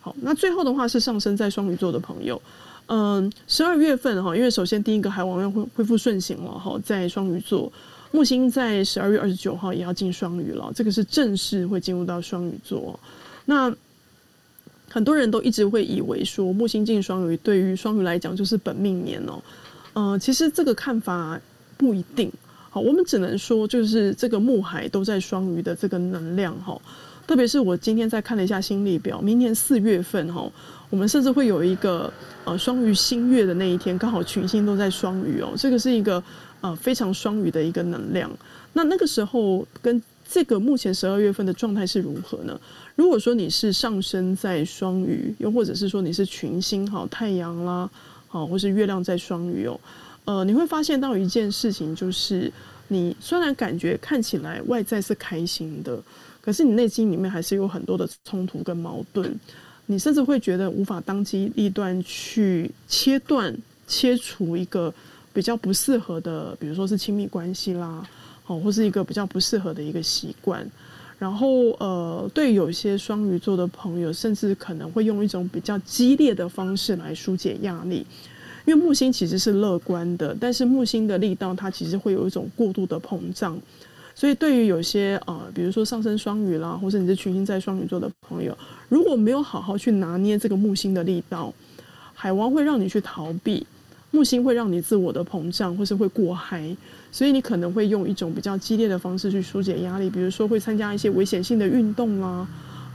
好，那最后的话是上升在双鱼座的朋友，嗯，十二月份哈，因为首先第一个海王要恢恢复顺行了哈，在双鱼座。木星在十二月二十九号也要进双鱼了，这个是正式会进入到双鱼座。那很多人都一直会以为说木星进双鱼对于双鱼来讲就是本命年哦。呃，其实这个看法不一定。好，我们只能说就是这个木海都在双鱼的这个能量哈。特别是我今天在看了一下星历表，明年四月份哈，我们甚至会有一个呃双鱼新月的那一天，刚好群星都在双鱼哦，这个是一个。呃，非常双鱼的一个能量。那那个时候跟这个目前十二月份的状态是如何呢？如果说你是上升在双鱼，又或者是说你是群星，好太阳啦，好或是月亮在双鱼哦，呃，你会发现到一件事情，就是你虽然感觉看起来外在是开心的，可是你内心里面还是有很多的冲突跟矛盾。你甚至会觉得无法当机立断去切断、切除一个。比较不适合的，比如说是亲密关系啦，哦，或是一个比较不适合的一个习惯。然后，呃，对有些双鱼座的朋友，甚至可能会用一种比较激烈的方式来疏解压力。因为木星其实是乐观的，但是木星的力道它其实会有一种过度的膨胀。所以，对于有些呃，比如说上升双鱼啦，或者你是群星在双鱼座的朋友，如果没有好好去拿捏这个木星的力道，海王会让你去逃避。木星会让你自我的膨胀，或是会过嗨，所以你可能会用一种比较激烈的方式去疏解压力，比如说会参加一些危险性的运动啦。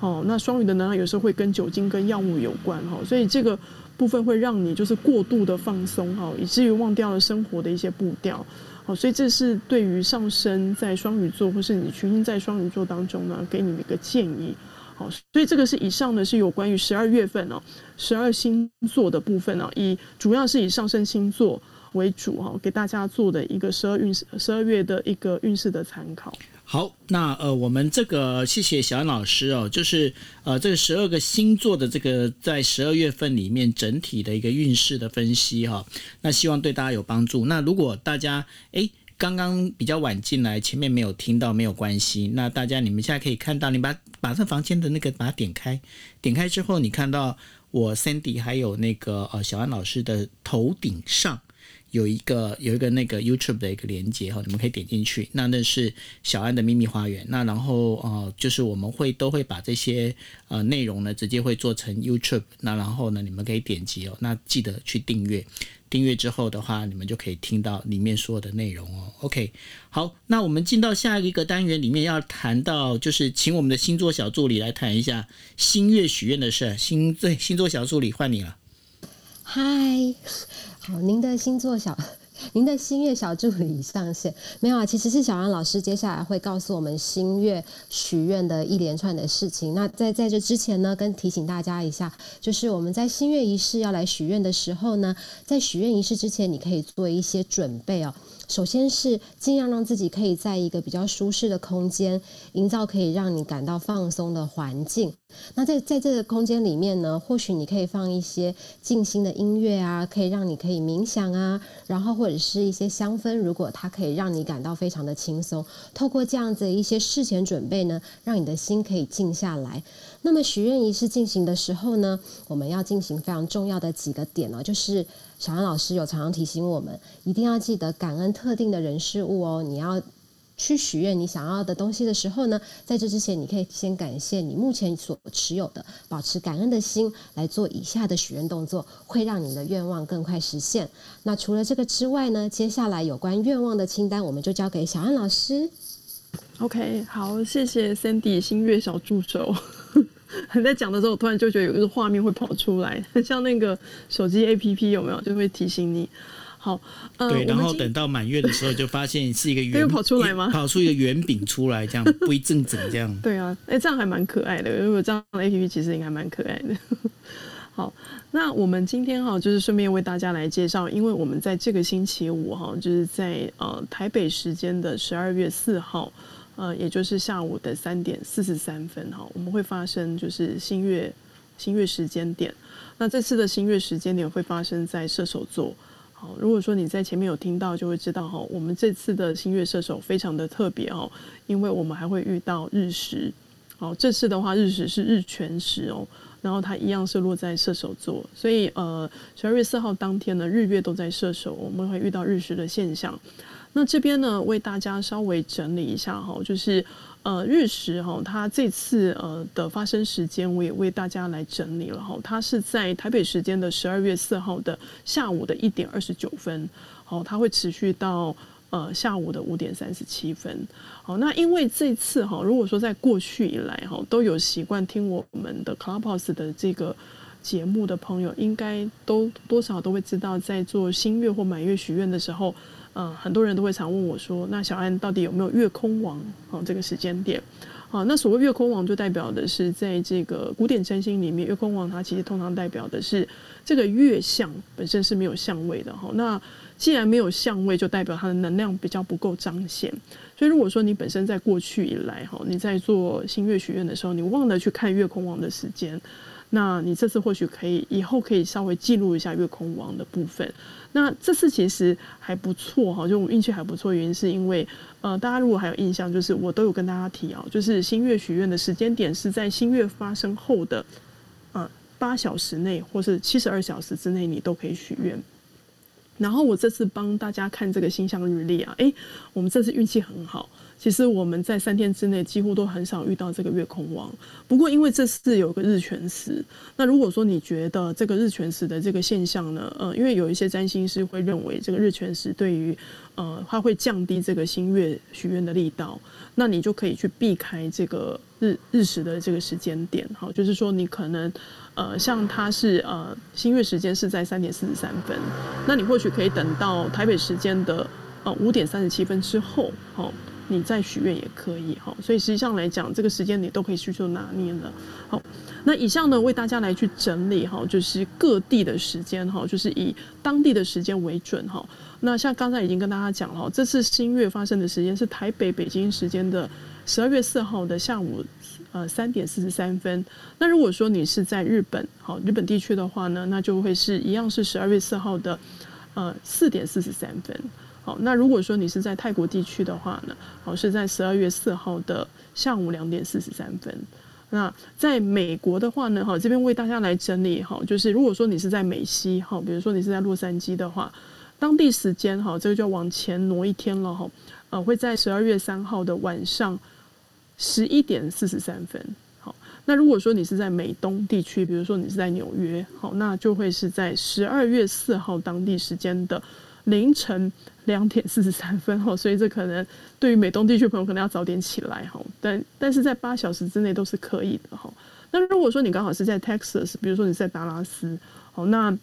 哦，那双鱼的能量有时候会跟酒精、跟药物有关哈，所以这个部分会让你就是过度的放松哈，以至于忘掉了生活的一些步调。好，所以这是对于上升在双鱼座或是你群星在双鱼座当中呢，给你们一个建议。好，所以这个是以上呢是有关于十二月份哦，十二星座的部分哦，以主要是以上升星座为主哈，给大家做的一个十二运势十二月的一个运势的参考。好，那呃，我们这个谢谢小安老师哦，就是呃，这个十二个星座的这个在十二月份里面整体的一个运势的分析哈，那希望对大家有帮助。那如果大家哎。刚刚比较晚进来，前面没有听到没有关系。那大家你们现在可以看到，你把把这房间的那个把它点开，点开之后，你看到我 Sandy 还有那个呃小安老师的头顶上有一个有一个那个 YouTube 的一个连接哈，你们可以点进去。那那是小安的秘密花园。那然后呃就是我们会都会把这些呃内容呢直接会做成 YouTube。那然后呢你们可以点击哦，那记得去订阅。订阅之后的话，你们就可以听到里面所有的内容哦。OK，好，那我们进到下一个单元里面要谈到，就是请我们的星座小助理来谈一下新月许愿的事。星对星座小助理换你了。嗨，好，您的星座小。您的星月小助理上线没有啊？其实是小安老师接下来会告诉我们星月许愿的一连串的事情。那在在这之前呢，跟提醒大家一下，就是我们在星月仪式要来许愿的时候呢，在许愿仪式之前，你可以做一些准备哦。首先是尽量让自己可以在一个比较舒适的空间，营造可以让你感到放松的环境。那在在这个空间里面呢，或许你可以放一些静心的音乐啊，可以让你可以冥想啊，然后或者是一些香氛，如果它可以让你感到非常的轻松。透过这样子一些事前准备呢，让你的心可以静下来。那么许愿仪式进行的时候呢，我们要进行非常重要的几个点呢，就是小安老师有常常提醒我们，一定要记得感恩特定的人事物哦。你要。去许愿你想要的东西的时候呢，在这之前，你可以先感谢你目前所持有的，保持感恩的心来做以下的许愿动作，会让你的愿望更快实现。那除了这个之外呢，接下来有关愿望的清单，我们就交给小安老师。OK，好，谢谢 Sandy 星月小助手。[LAUGHS] 在讲的时候，我突然就觉得有一个画面会跑出来，像那个手机 APP 有没有，就会提醒你。好，对，然后等到满月的时候，就发现是一个 [LAUGHS] 圆跑出来吗？跑出一个圆饼出来，这样不一正整这样。[LAUGHS] 对啊，哎，这样还蛮可爱的。如果这样的 A P P 其实应该蛮可爱的。好，那我们今天哈，就是顺便为大家来介绍，因为我们在这个星期五哈，就是在呃台北时间的十二月四号，呃，也就是下午的三点四十三分哈，我们会发生就是新月新月时间点。那这次的新月时间点会发生在射手座。好如果说你在前面有听到，就会知道哈，我们这次的新月射手非常的特别哦，因为我们还会遇到日食。好，这次的话日食是日全食哦，然后它一样是落在射手座，所以呃十二月四号当天呢，日月都在射手，我们会遇到日食的现象。那这边呢，为大家稍微整理一下哈，就是。呃，日食哈，它这次呃的发生时间我也为大家来整理了哈，它是在台北时间的十二月四号的下午的一点二十九分，好，它会持续到呃下午的五点三十七分，好，那因为这次哈，如果说在过去以来哈，都有习惯听我们的 Clubhouse 的这个节目的朋友，应该都多少都会知道，在做新月或满月许愿的时候。嗯，很多人都会常问我说：“那小安到底有没有月空王？啊，这个时间点，啊，那所谓月空王就代表的是在这个古典占星里面，月空王它其实通常代表的是这个月相本身是没有相位的哈。那既然没有相位，就代表它的能量比较不够彰显。所以如果说你本身在过去以来哈，你在做新月许愿的时候，你忘了去看月空王的时间。”那你这次或许可以，以后可以稍微记录一下月空王的部分。那这次其实还不错哈，就我运气还不错，原因是因为呃，大家如果还有印象，就是我都有跟大家提啊，就是新月许愿的时间点是在新月发生后的呃八小时内，或是七十二小时之内，你都可以许愿。然后我这次帮大家看这个星象日历啊，诶，我们这次运气很好。其实我们在三天之内几乎都很少遇到这个月空王。不过因为这次有个日全食，那如果说你觉得这个日全食的这个现象呢，呃，因为有一些占星师会认为这个日全食对于呃它会降低这个新月许愿的力道，那你就可以去避开这个日日食的这个时间点。好，就是说你可能呃像它是呃新月时间是在三点四十三分，那你或许可以等到台北时间的呃五点三十七分之后，好。你再许愿也可以哈，所以实际上来讲，这个时间你都可以去做拿捏的。好，那以上呢为大家来去整理哈，就是各地的时间哈，就是以当地的时间为准哈。那像刚才已经跟大家讲了，这次新月发生的时间是台北北京时间的十二月四号的下午呃三点四十三分。那如果说你是在日本好日本地区的话呢，那就会是一样是十二月四号的呃四点四十三分。好，那如果说你是在泰国地区的话呢，好是在十二月四号的下午两点四十三分。那在美国的话呢，哈这边为大家来整理哈，就是如果说你是在美西哈，比如说你是在洛杉矶的话，当地时间哈这个就往前挪一天了哈，呃会在十二月三号的晚上十一点四十三分。好，那如果说你是在美东地区，比如说你是在纽约，好那就会是在十二月四号当地时间的。凌晨两点四十三分哈，所以这可能对于美东地区朋友可能要早点起来哈，但但是在八小时之内都是可以的哈。那如果说你刚好是在 Texas，比如说你在达拉斯，好那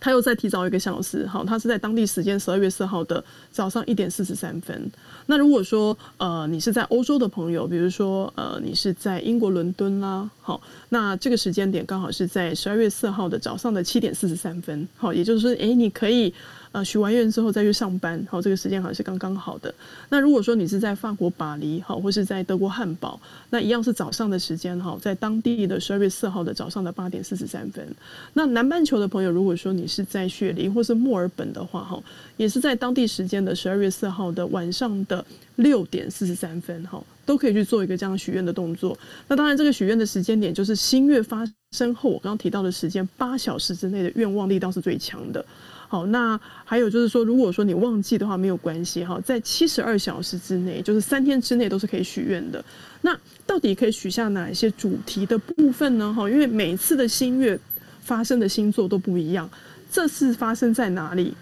他又再提早一个小时，好，他是在当地时间十二月四号的早上一点四十三分。那如果说呃你是在欧洲的朋友，比如说呃你是在英国伦敦啦，好，那这个时间点刚好是在十二月四号的早上的七点四十三分，好，也就是说，哎，你可以。呃，许完愿之后再去上班，好，这个时间好像是刚刚好的。那如果说你是在法国巴黎，好，或是在德国汉堡，那一样是早上的时间，哈，在当地的十二月四号的早上的八点四十三分。那南半球的朋友，如果说你是在雪梨或是墨尔本的话，哈，也是在当地时间的十二月四号的晚上的六点四十三分，哈，都可以去做一个这样许愿的动作。那当然，这个许愿的时间点就是新月发生后，我刚刚提到的时间八小时之内的愿望力道是最强的。好，那还有就是说，如果说你忘记的话，没有关系哈，在七十二小时之内，就是三天之内都是可以许愿的。那到底可以许下哪一些主题的部分呢？哈，因为每次的新月发生的星座都不一样，这次发生在哪里？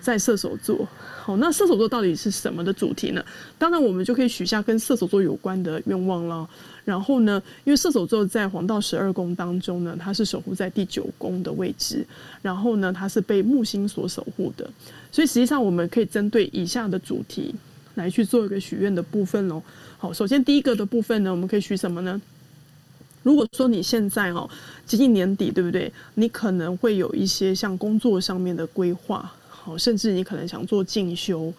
在射手座。好，那射手座到底是什么的主题呢？当然，我们就可以许下跟射手座有关的愿望了。然后呢，因为射手座在黄道十二宫当中呢，它是守护在第九宫的位置。然后呢，它是被木星所守护的。所以实际上，我们可以针对以下的主题来去做一个许愿的部分哦。好，首先第一个的部分呢，我们可以许什么呢？如果说你现在哦接近年底，对不对？你可能会有一些像工作上面的规划。好，甚至你可能想做进修，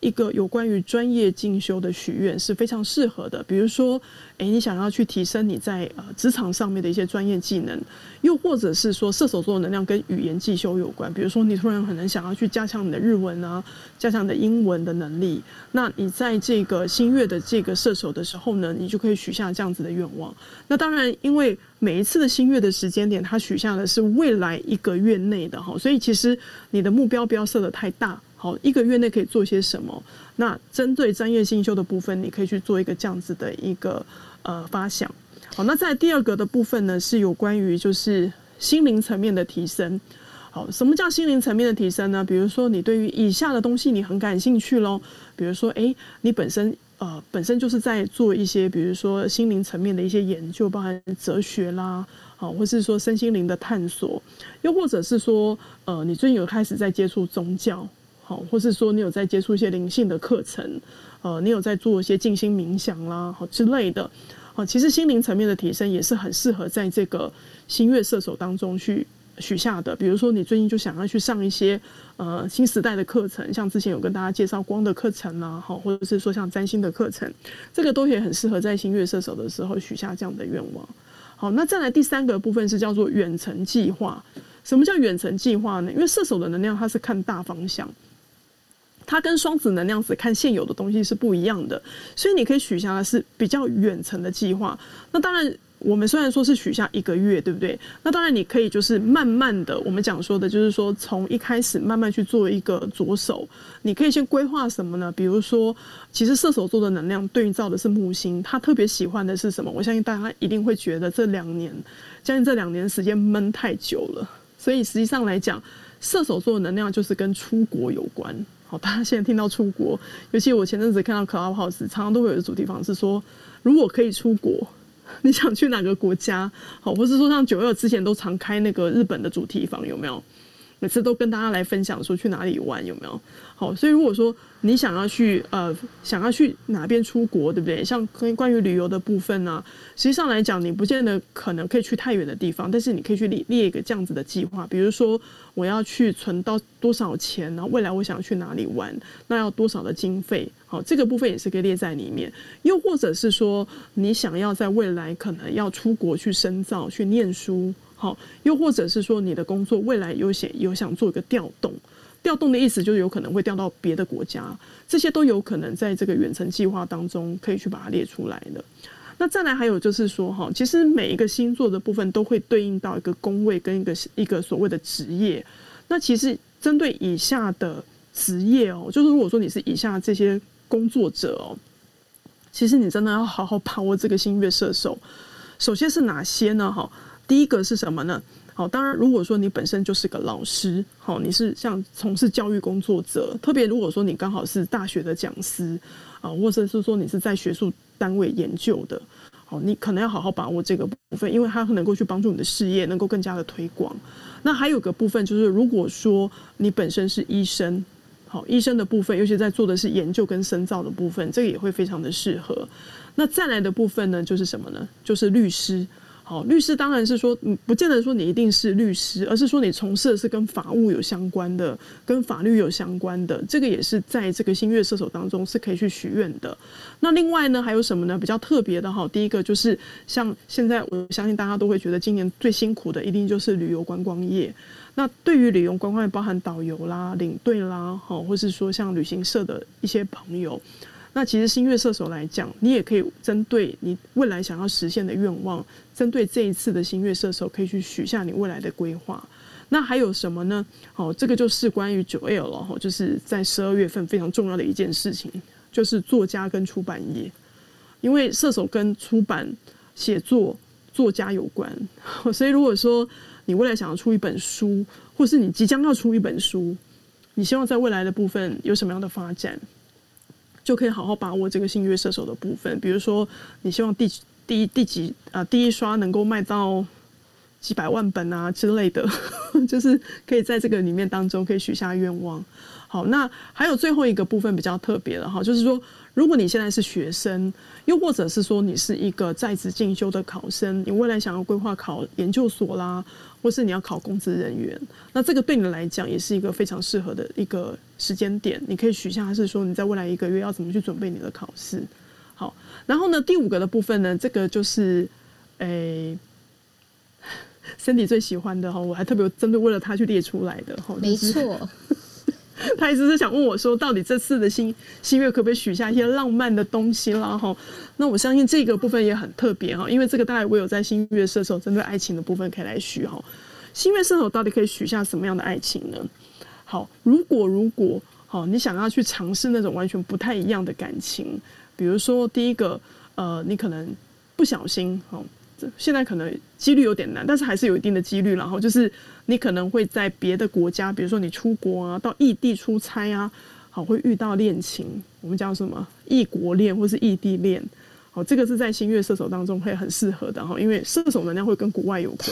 一个有关于专业进修的许愿是非常适合的。比如说，诶，你想要去提升你在呃职场上面的一些专业技能，又或者是说射手座的能量跟语言进修有关。比如说，你突然可能想要去加强你的日文啊，加强你的英文的能力，那你在这个新月的这个射手的时候呢，你就可以许下这样子的愿望。那当然，因为每一次的新月的时间点，它许下的是未来一个月内的哈，所以其实你的目标不要设的太大，好，一个月内可以做些什么？那针对专业进修的部分，你可以去做一个这样子的一个呃发想。好，那在第二个的部分呢，是有关于就是心灵层面的提升。好，什么叫心灵层面的提升呢？比如说你对于以下的东西你很感兴趣喽，比如说诶，你本身。呃，本身就是在做一些，比如说心灵层面的一些研究，包含哲学啦，好，或是说身心灵的探索，又或者是说，呃，你最近有开始在接触宗教，好，或是说你有在接触一些灵性的课程，呃，你有在做一些静心冥想啦，好之类的，好，其实心灵层面的提升也是很适合在这个新月射手当中去。许下的，比如说你最近就想要去上一些呃新时代的课程，像之前有跟大家介绍光的课程啦，好，或者是说像占星的课程，这个都也很适合在新月射手的时候许下这样的愿望。好，那再来第三个部分是叫做远程计划。什么叫远程计划呢？因为射手的能量它是看大方向，它跟双子能量只看现有的东西是不一样的，所以你可以许下的是比较远程的计划。那当然。我们虽然说是许下一个月，对不对？那当然你可以就是慢慢的，我们讲说的就是说从一开始慢慢去做一个着手。你可以先规划什么呢？比如说，其实射手座的能量对应到的是木星，他特别喜欢的是什么？我相信大家一定会觉得这两年将近这两年时间闷太久了，所以实际上来讲，射手座的能量就是跟出国有关。好，大家现在听到出国，尤其我前阵子看到 Clubhouse，常常都会有个主题房是说，如果可以出国。[LAUGHS] 你想去哪个国家？好，或是说像九月之前都常开那个日本的主题房，有没有？每次都跟大家来分享说去哪里玩，有没有？好，所以如果说你想要去呃，想要去哪边出国，对不对？像关关于旅游的部分呢，实际上来讲，你不见得可能可以去太远的地方，但是你可以去列列一个这样子的计划，比如说我要去存到多少钱，然后未来我想要去哪里玩，那要多少的经费？好，这个部分也是可以列在里面。又或者是说，你想要在未来可能要出国去深造、去念书。好，又或者是说你的工作未来有想有想做一个调动，调动的意思就是有可能会调到别的国家，这些都有可能在这个远程计划当中可以去把它列出来的。那再来还有就是说哈，其实每一个星座的部分都会对应到一个工位跟一个一个所谓的职业。那其实针对以下的职业哦，就是如果说你是以下这些工作者哦，其实你真的要好好把握这个星月射手。首先是哪些呢？哈。第一个是什么呢？好，当然，如果说你本身就是个老师，好，你是像从事教育工作者，特别如果说你刚好是大学的讲师啊，或者是说你是在学术单位研究的，好，你可能要好好把握这个部分，因为它能够去帮助你的事业能够更加的推广。那还有个部分就是，如果说你本身是医生，好，医生的部分，尤其在做的是研究跟深造的部分，这个也会非常的适合。那再来的部分呢，就是什么呢？就是律师。好，律师当然是说，嗯，不见得说你一定是律师，而是说你从事的是跟法务有相关的、跟法律有相关的，这个也是在这个新月射手当中是可以去许愿的。那另外呢，还有什么呢？比较特别的哈，第一个就是像现在，我相信大家都会觉得今年最辛苦的一定就是旅游观光业。那对于旅游观光业，包含导游啦、领队啦，哈，或是说像旅行社的一些朋友。那其实星月射手来讲，你也可以针对你未来想要实现的愿望，针对这一次的星月射手，可以去许下你未来的规划。那还有什么呢？哦，这个就是关于九 L 了哈，就是在十二月份非常重要的一件事情，就是作家跟出版业，因为射手跟出版、写作、作家有关，[LAUGHS] 所以如果说你未来想要出一本书，或是你即将要出一本书，你希望在未来的部分有什么样的发展？就可以好好把握这个星月射手的部分，比如说你希望第第第几啊第一刷能够卖到几百万本啊之类的，[LAUGHS] 就是可以在这个里面当中可以许下愿望。好，那还有最后一个部分比较特别的哈，就是说。如果你现在是学生，又或者是说你是一个在职进修的考生，你未来想要规划考研究所啦，或是你要考公职人员，那这个对你来讲也是一个非常适合的一个时间点。你可以许下是说你在未来一个月要怎么去准备你的考试。好，然后呢，第五个的部分呢，这个就是诶 [LAUGHS] 身体最喜欢的哈，我还特别针对为了他去列出来的哈，没错。他一直是想问我说，到底这次的新新月可不可以许下一些浪漫的东西啦？哈，那我相信这个部分也很特别哈，因为这个大概我有在新月射手针对爱情的部分可以来许哈。新月射手到底可以许下什么样的爱情呢？好，如果如果好，你想要去尝试那种完全不太一样的感情，比如说第一个，呃，你可能不小心哈。现在可能几率有点难，但是还是有一定的几率。然后就是你可能会在别的国家，比如说你出国啊，到异地出差啊，好会遇到恋情。我们叫什么异国恋或是异地恋？好，这个是在新月射手当中会很适合的哈，因为射手能量会跟国外有关。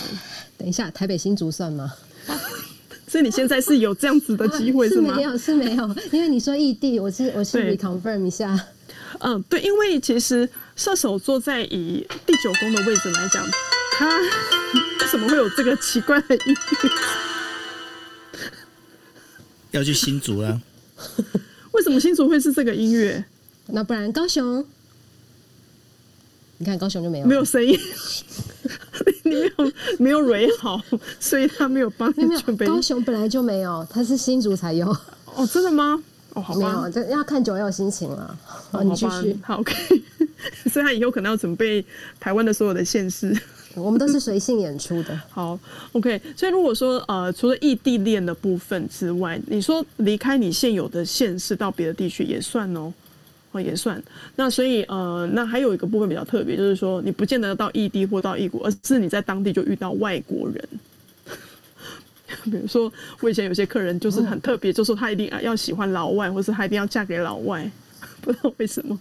等一下，台北新竹算吗？[LAUGHS] 所以你现在是有这样子的机会是吗？[LAUGHS] 没有，是没有，因为你说异地，我是我是 reconfirm 一下。嗯，对，因为其实射手座在以第九宫的位置来讲，他为什么会有这个奇怪的音乐？[LAUGHS] 要去新竹了？[LAUGHS] 为什么新竹会是这个音乐？那不然高雄？你看高雄就没有没有声音，你没有没有蕊好，所以他没有帮你准备。高雄本来就没有，他是新竹才有。哦，真的吗？没有，这要看九友心情了。好，你继续。好，OK。[LAUGHS] 所以他以后可能要准备台湾的所有的县市。我们都是随性演出的。[LAUGHS] 好，OK。所以如果说呃，除了异地恋的部分之外，你说离开你现有的县市到别的地区也算哦，哦也算。那所以呃，那还有一个部分比较特别，就是说你不见得到异地或到异国，而是你在当地就遇到外国人。[LAUGHS] 比如说，我以前有些客人就是很特别，就说他一定要喜欢老外，或是他一定要嫁给老外，[LAUGHS] 不知道为什么。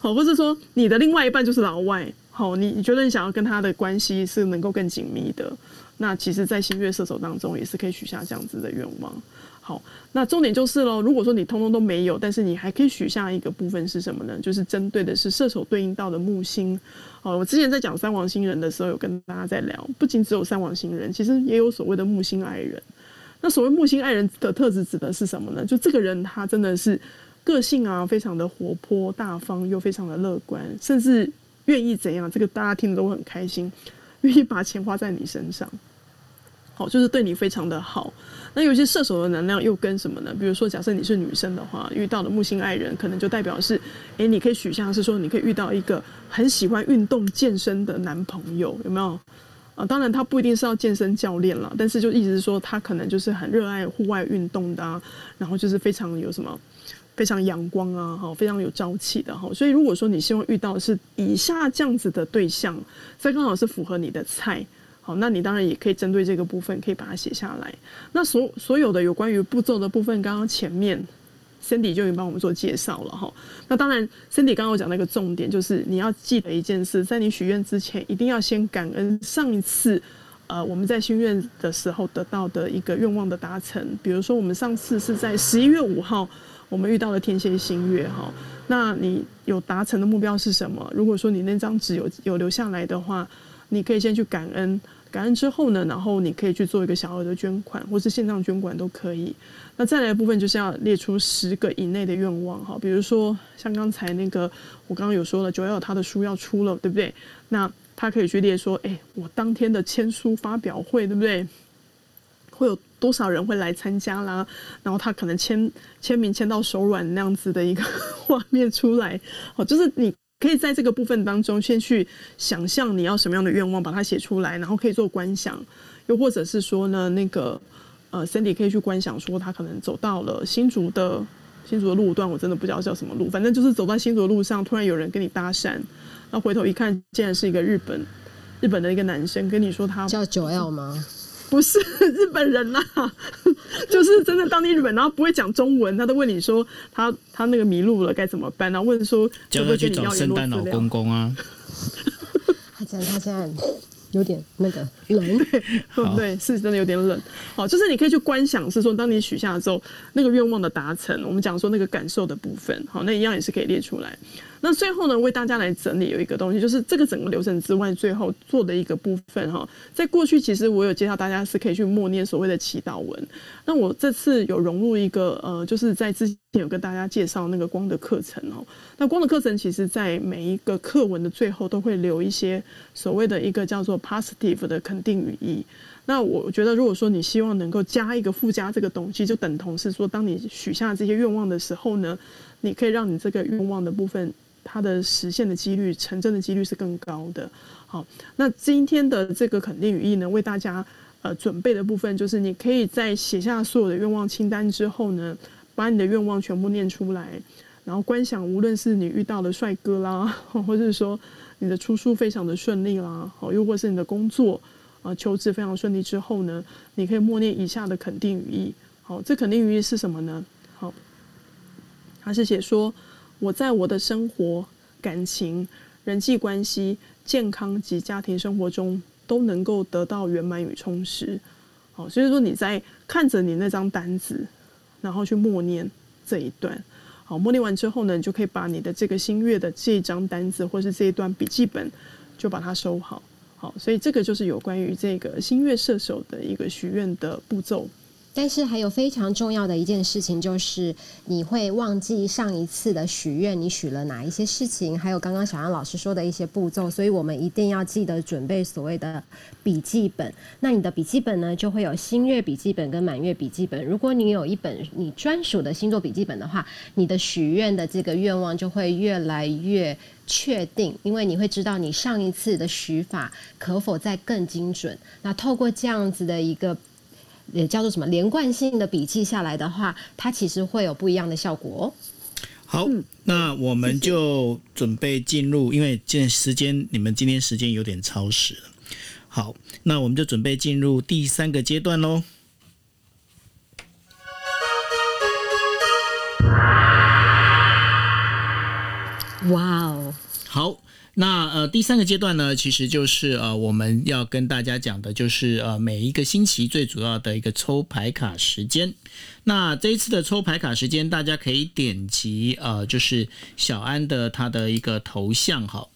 好，或是说你的另外一半就是老外，好，你你觉得你想要跟他的关系是能够更紧密的，那其实，在新月射手当中也是可以许下这样子的愿望。好，那重点就是喽，如果说你通通都没有，但是你还可以许下一个部分是什么呢？就是针对的是射手对应到的木星。哦，我之前在讲三王星人的时候，有跟大家在聊，不仅只有三王星人，其实也有所谓的木星爱人。那所谓木星爱人的特质指的是什么呢？就这个人他真的是个性啊，非常的活泼大方，又非常的乐观，甚至愿意怎样，这个大家听的都很开心，愿意把钱花在你身上。好，就是对你非常的好。那有些射手的能量又跟什么呢？比如说，假设你是女生的话，遇到的木星爱人，可能就代表是，哎，你可以许下是说，你可以遇到一个很喜欢运动健身的男朋友，有没有？啊，当然他不一定是要健身教练了，但是就意思是说，他可能就是很热爱户外运动的，然后就是非常有什么非常阳光啊，哈，非常有朝气的哈。所以如果说你希望遇到的是以下这样子的对象，这刚好是符合你的菜。好，那你当然也可以针对这个部分，可以把它写下来。那所所有的有关于步骤的部分，刚刚前面 Cindy 就已经帮我们做介绍了哈。那当然，Cindy 刚刚讲那个重点就是你要记得一件事，在你许愿之前，一定要先感恩上一次，呃，我们在心愿的时候得到的一个愿望的达成。比如说，我们上次是在十一月五号，我们遇到了天蝎星月哈。那你有达成的目标是什么？如果说你那张纸有有留下来的话，你可以先去感恩。感恩之后呢，然后你可以去做一个小额的捐款，或是线上捐款都可以。那再来的部分就是要列出十个以内的愿望哈，比如说像刚才那个我刚刚有说了，九幺他的书要出了，对不对？那他可以去列说，哎，我当天的签书发表会，对不对？会有多少人会来参加啦？然后他可能签签名签到手软那样子的一个 [LAUGHS] 画面出来，哦，就是你。可以在这个部分当中，先去想象你要什么样的愿望，把它写出来，然后可以做观想。又或者是说呢，那个呃，Cindy 可以去观想，说他可能走到了新竹的新竹的路段，我真的不知道叫什么路，反正就是走在新竹的路上，突然有人跟你搭讪，然后回头一看，竟然是一个日本日本的一个男生跟你说他叫九 L 吗？不是日本人呐，[LAUGHS] 就是真的当地日本，然后不会讲中文，他都问你说他他那个迷路了该怎么办，然后问说叫他去找圣诞老公公啊。他讲他现在有点那个冷，对，是真的有点冷。好，就是你可以去观想，是说当你许下之后，那个愿望的达成，我们讲说那个感受的部分，好，那一样也是可以列出来。那最后呢，为大家来整理有一个东西，就是这个整个流程之外，最后做的一个部分哈。在过去，其实我有介绍大家是可以去默念所谓的祈祷文。那我这次有融入一个呃，就是在之前有跟大家介绍那个光的课程哦。那光的课程，其实在每一个课文的最后都会留一些所谓的一个叫做 positive 的肯定语义。那我觉得，如果说你希望能够加一个附加这个东西，就等同是说，当你许下这些愿望的时候呢，你可以让你这个愿望的部分。它的实现的几率、成真的几率是更高的。好，那今天的这个肯定语义呢，为大家呃准备的部分，就是你可以在写下所有的愿望清单之后呢，把你的愿望全部念出来，然后观想，无论是你遇到的帅哥啦，[LAUGHS] 或者是说你的出书非常的顺利啦，好，又或是你的工作啊求职非常顺利之后呢，你可以默念以下的肯定语义。好，这肯定语义是什么呢？好，它是写说。我在我的生活、感情、人际关系、健康及家庭生活中都能够得到圆满与充实。好，所以说你在看着你那张单子，然后去默念这一段。好，默念完之后呢，你就可以把你的这个新月的这张单子，或是这一段笔记本，就把它收好。好，所以这个就是有关于这个新月射手的一个许愿的步骤。但是还有非常重要的一件事情，就是你会忘记上一次的许愿，你许了哪一些事情，还有刚刚小杨老师说的一些步骤，所以我们一定要记得准备所谓的笔记本。那你的笔记本呢，就会有新月笔记本跟满月笔记本。如果你有一本你专属的星座笔记本的话，你的许愿的这个愿望就会越来越确定，因为你会知道你上一次的许法可否再更精准。那透过这样子的一个。也叫做什么连贯性的笔记下来的话，它其实会有不一样的效果哦。好，那我们就准备进入，因为现在时间你们今天时间有点超时了。好，那我们就准备进入第三个阶段喽。哇哦，好。那呃，第三个阶段呢，其实就是呃，我们要跟大家讲的，就是呃，每一个星期最主要的一个抽牌卡时间。那这一次的抽牌卡时间，大家可以点击呃，就是小安的他的一个头像哈。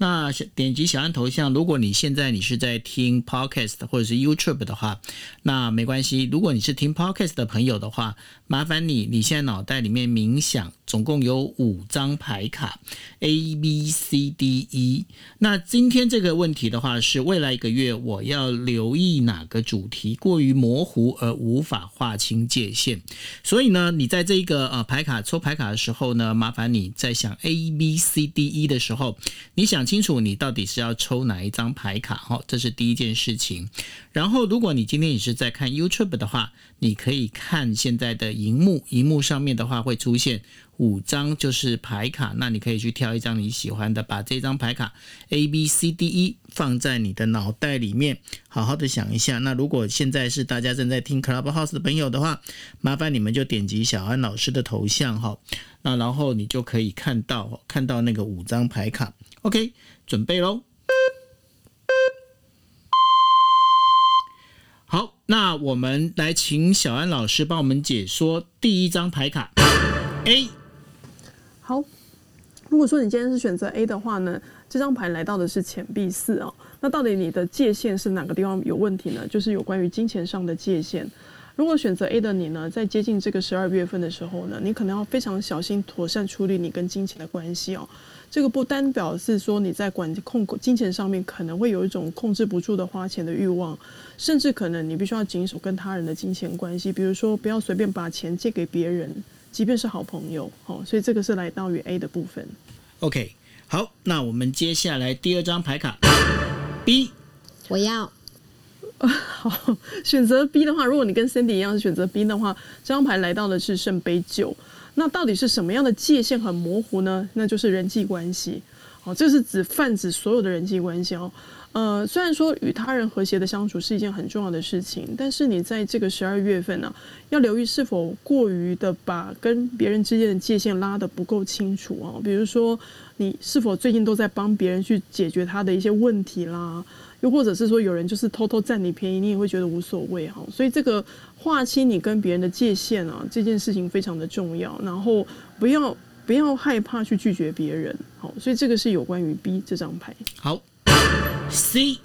那点击小安头像，如果你现在你是在听 podcast 或者是 YouTube 的话，那没关系。如果你是听 podcast 的朋友的话，麻烦你你现在脑袋里面冥想，总共有五张牌卡，A B C D E。那今天这个问题的话，是未来一个月我要留意哪个主题过于模糊而无法划清界限。所以呢，你在这个呃牌卡抽牌卡的时候呢，麻烦你在想 A B C D E 的时候，你想。清楚你到底是要抽哪一张牌卡哈，这是第一件事情。然后，如果你今天也是在看 YouTube 的话，你可以看现在的荧幕，荧幕上面的话会出现五张就是牌卡，那你可以去挑一张你喜欢的，把这张牌卡 A B C D E 放在你的脑袋里面，好好的想一下。那如果现在是大家正在听 Clubhouse 的朋友的话，麻烦你们就点击小安老师的头像哈，那然后你就可以看到看到那个五张牌卡。OK，准备喽。好，那我们来请小安老师帮我们解说第一张牌卡 A。如果说你今天是选择 A 的话呢，这张牌来到的是钱币四哦。那到底你的界限是哪个地方有问题呢？就是有关于金钱上的界限。如果选择 A 的你呢，在接近这个十二月份的时候呢，你可能要非常小心、妥善处理你跟金钱的关系哦。这个不单表示说你在管控金钱上面可能会有一种控制不住的花钱的欲望，甚至可能你必须要谨守跟他人的金钱关系，比如说不要随便把钱借给别人。即便是好朋友，哦，所以这个是来到于 A 的部分。OK，好，那我们接下来第二张牌卡 [COUGHS] B，我要。[LAUGHS] 好，选择 B 的话，如果你跟 Cindy 一样是选择 B 的话，这张牌来到的是圣杯九。那到底是什么样的界限很模糊呢？那就是人际关系。好，这是指泛指所有的人际关系哦。呃，虽然说与他人和谐的相处是一件很重要的事情，但是你在这个十二月份呢，要留意是否过于的把跟别人之间的界限拉得不够清楚啊。比如说，你是否最近都在帮别人去解决他的一些问题啦？又或者是说，有人就是偷偷占你便宜，你也会觉得无所谓哈。所以这个划清你跟别人的界限啊，这件事情非常的重要。然后不要不要害怕去拒绝别人，好，所以这个是有关于 B 这张牌。好。C，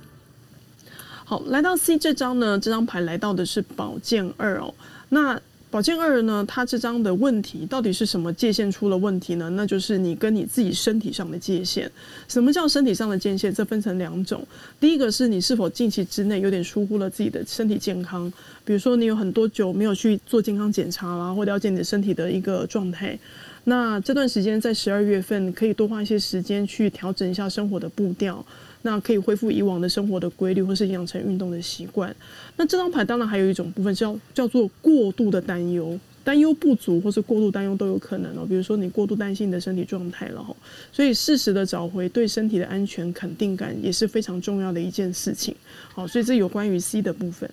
好，来到 C 这张呢，这张牌来到的是宝剑二哦。那宝剑二呢，它这张的问题到底是什么界限出了问题呢？那就是你跟你自己身体上的界限。什么叫身体上的界限？这分成两种。第一个是你是否近期之内有点疏忽了自己的身体健康，比如说你有很多久没有去做健康检查啦，或了解你的身体的一个状态。那这段时间在十二月份可以多花一些时间去调整一下生活的步调。那可以恢复以往的生活的规律，或是养成运动的习惯。那这张牌当然还有一种部分叫叫做过度的担忧，担忧不足或是过度担忧都有可能哦。比如说你过度担心你的身体状态了哈，所以适时的找回对身体的安全肯定感也是非常重要的一件事情。好，所以这有关于 C 的部分。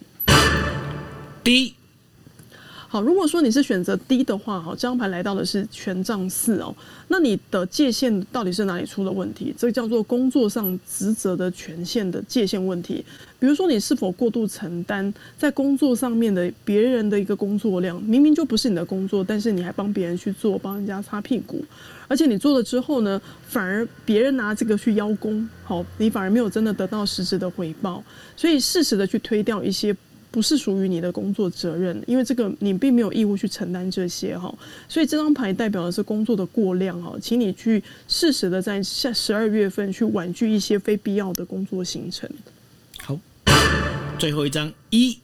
D。好，如果说你是选择 D 的话，哈，这张牌来到的是权杖四哦，那你的界限到底是哪里出了问题？这个叫做工作上职责的权限的界限问题。比如说，你是否过度承担在工作上面的别人的一个工作量？明明就不是你的工作，但是你还帮别人去做，帮人家擦屁股，而且你做了之后呢，反而别人拿这个去邀功，好，你反而没有真的得到实质的回报，所以适时的去推掉一些。不是属于你的工作责任，因为这个你并没有义务去承担这些哈，所以这张牌代表的是工作的过量哈，请你去适时的在下十二月份去婉拒一些非必要的工作行程。好，最后一张一。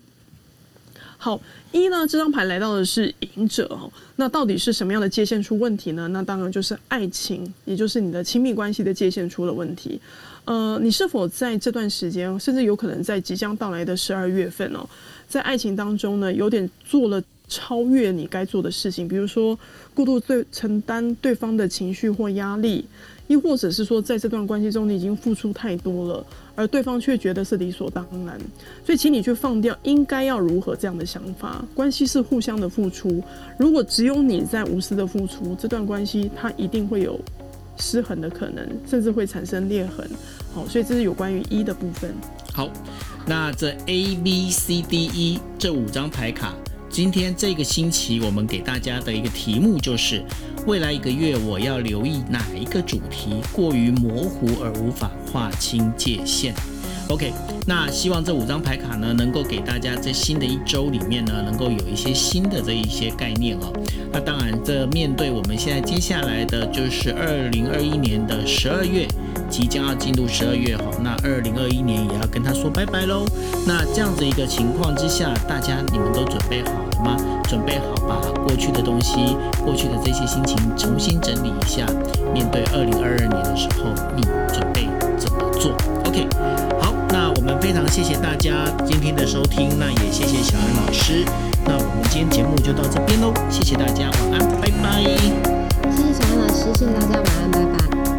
好，一呢，这张牌来到的是隐者哦。那到底是什么样的界限出问题呢？那当然就是爱情，也就是你的亲密关系的界限出了问题。呃，你是否在这段时间，甚至有可能在即将到来的十二月份哦，在爱情当中呢，有点做了超越你该做的事情，比如说过度对承担对方的情绪或压力。亦或者是说，在这段关系中，你已经付出太多了，而对方却觉得是理所当然，所以请你去放掉应该要如何这样的想法。关系是互相的付出，如果只有你在无私的付出，这段关系它一定会有失衡的可能，甚至会产生裂痕。好，所以这是有关于一的部分。好，那这 A B C D E 这五张牌卡。今天这个星期，我们给大家的一个题目就是：未来一个月我要留意哪一个主题过于模糊而无法划清界限。OK，那希望这五张牌卡呢，能够给大家在新的一周里面呢，能够有一些新的这一些概念哦。那当然，这面对我们现在接下来的就是二零二一年的十二月，即将要进入十二月哈，那二零二一年也要跟他说拜拜喽。那这样子一个情况之下，大家你们都准备好了吗？准备好把过去的东西、过去的这些心情重新整理一下，面对二零二二年的时候，你准备怎么做？OK，非常谢谢大家今天的收听，那也谢谢小安老师。那我们今天节目就到这边喽，谢谢大家，晚安，拜拜。谢谢小安老师，谢谢大家，晚安，拜拜。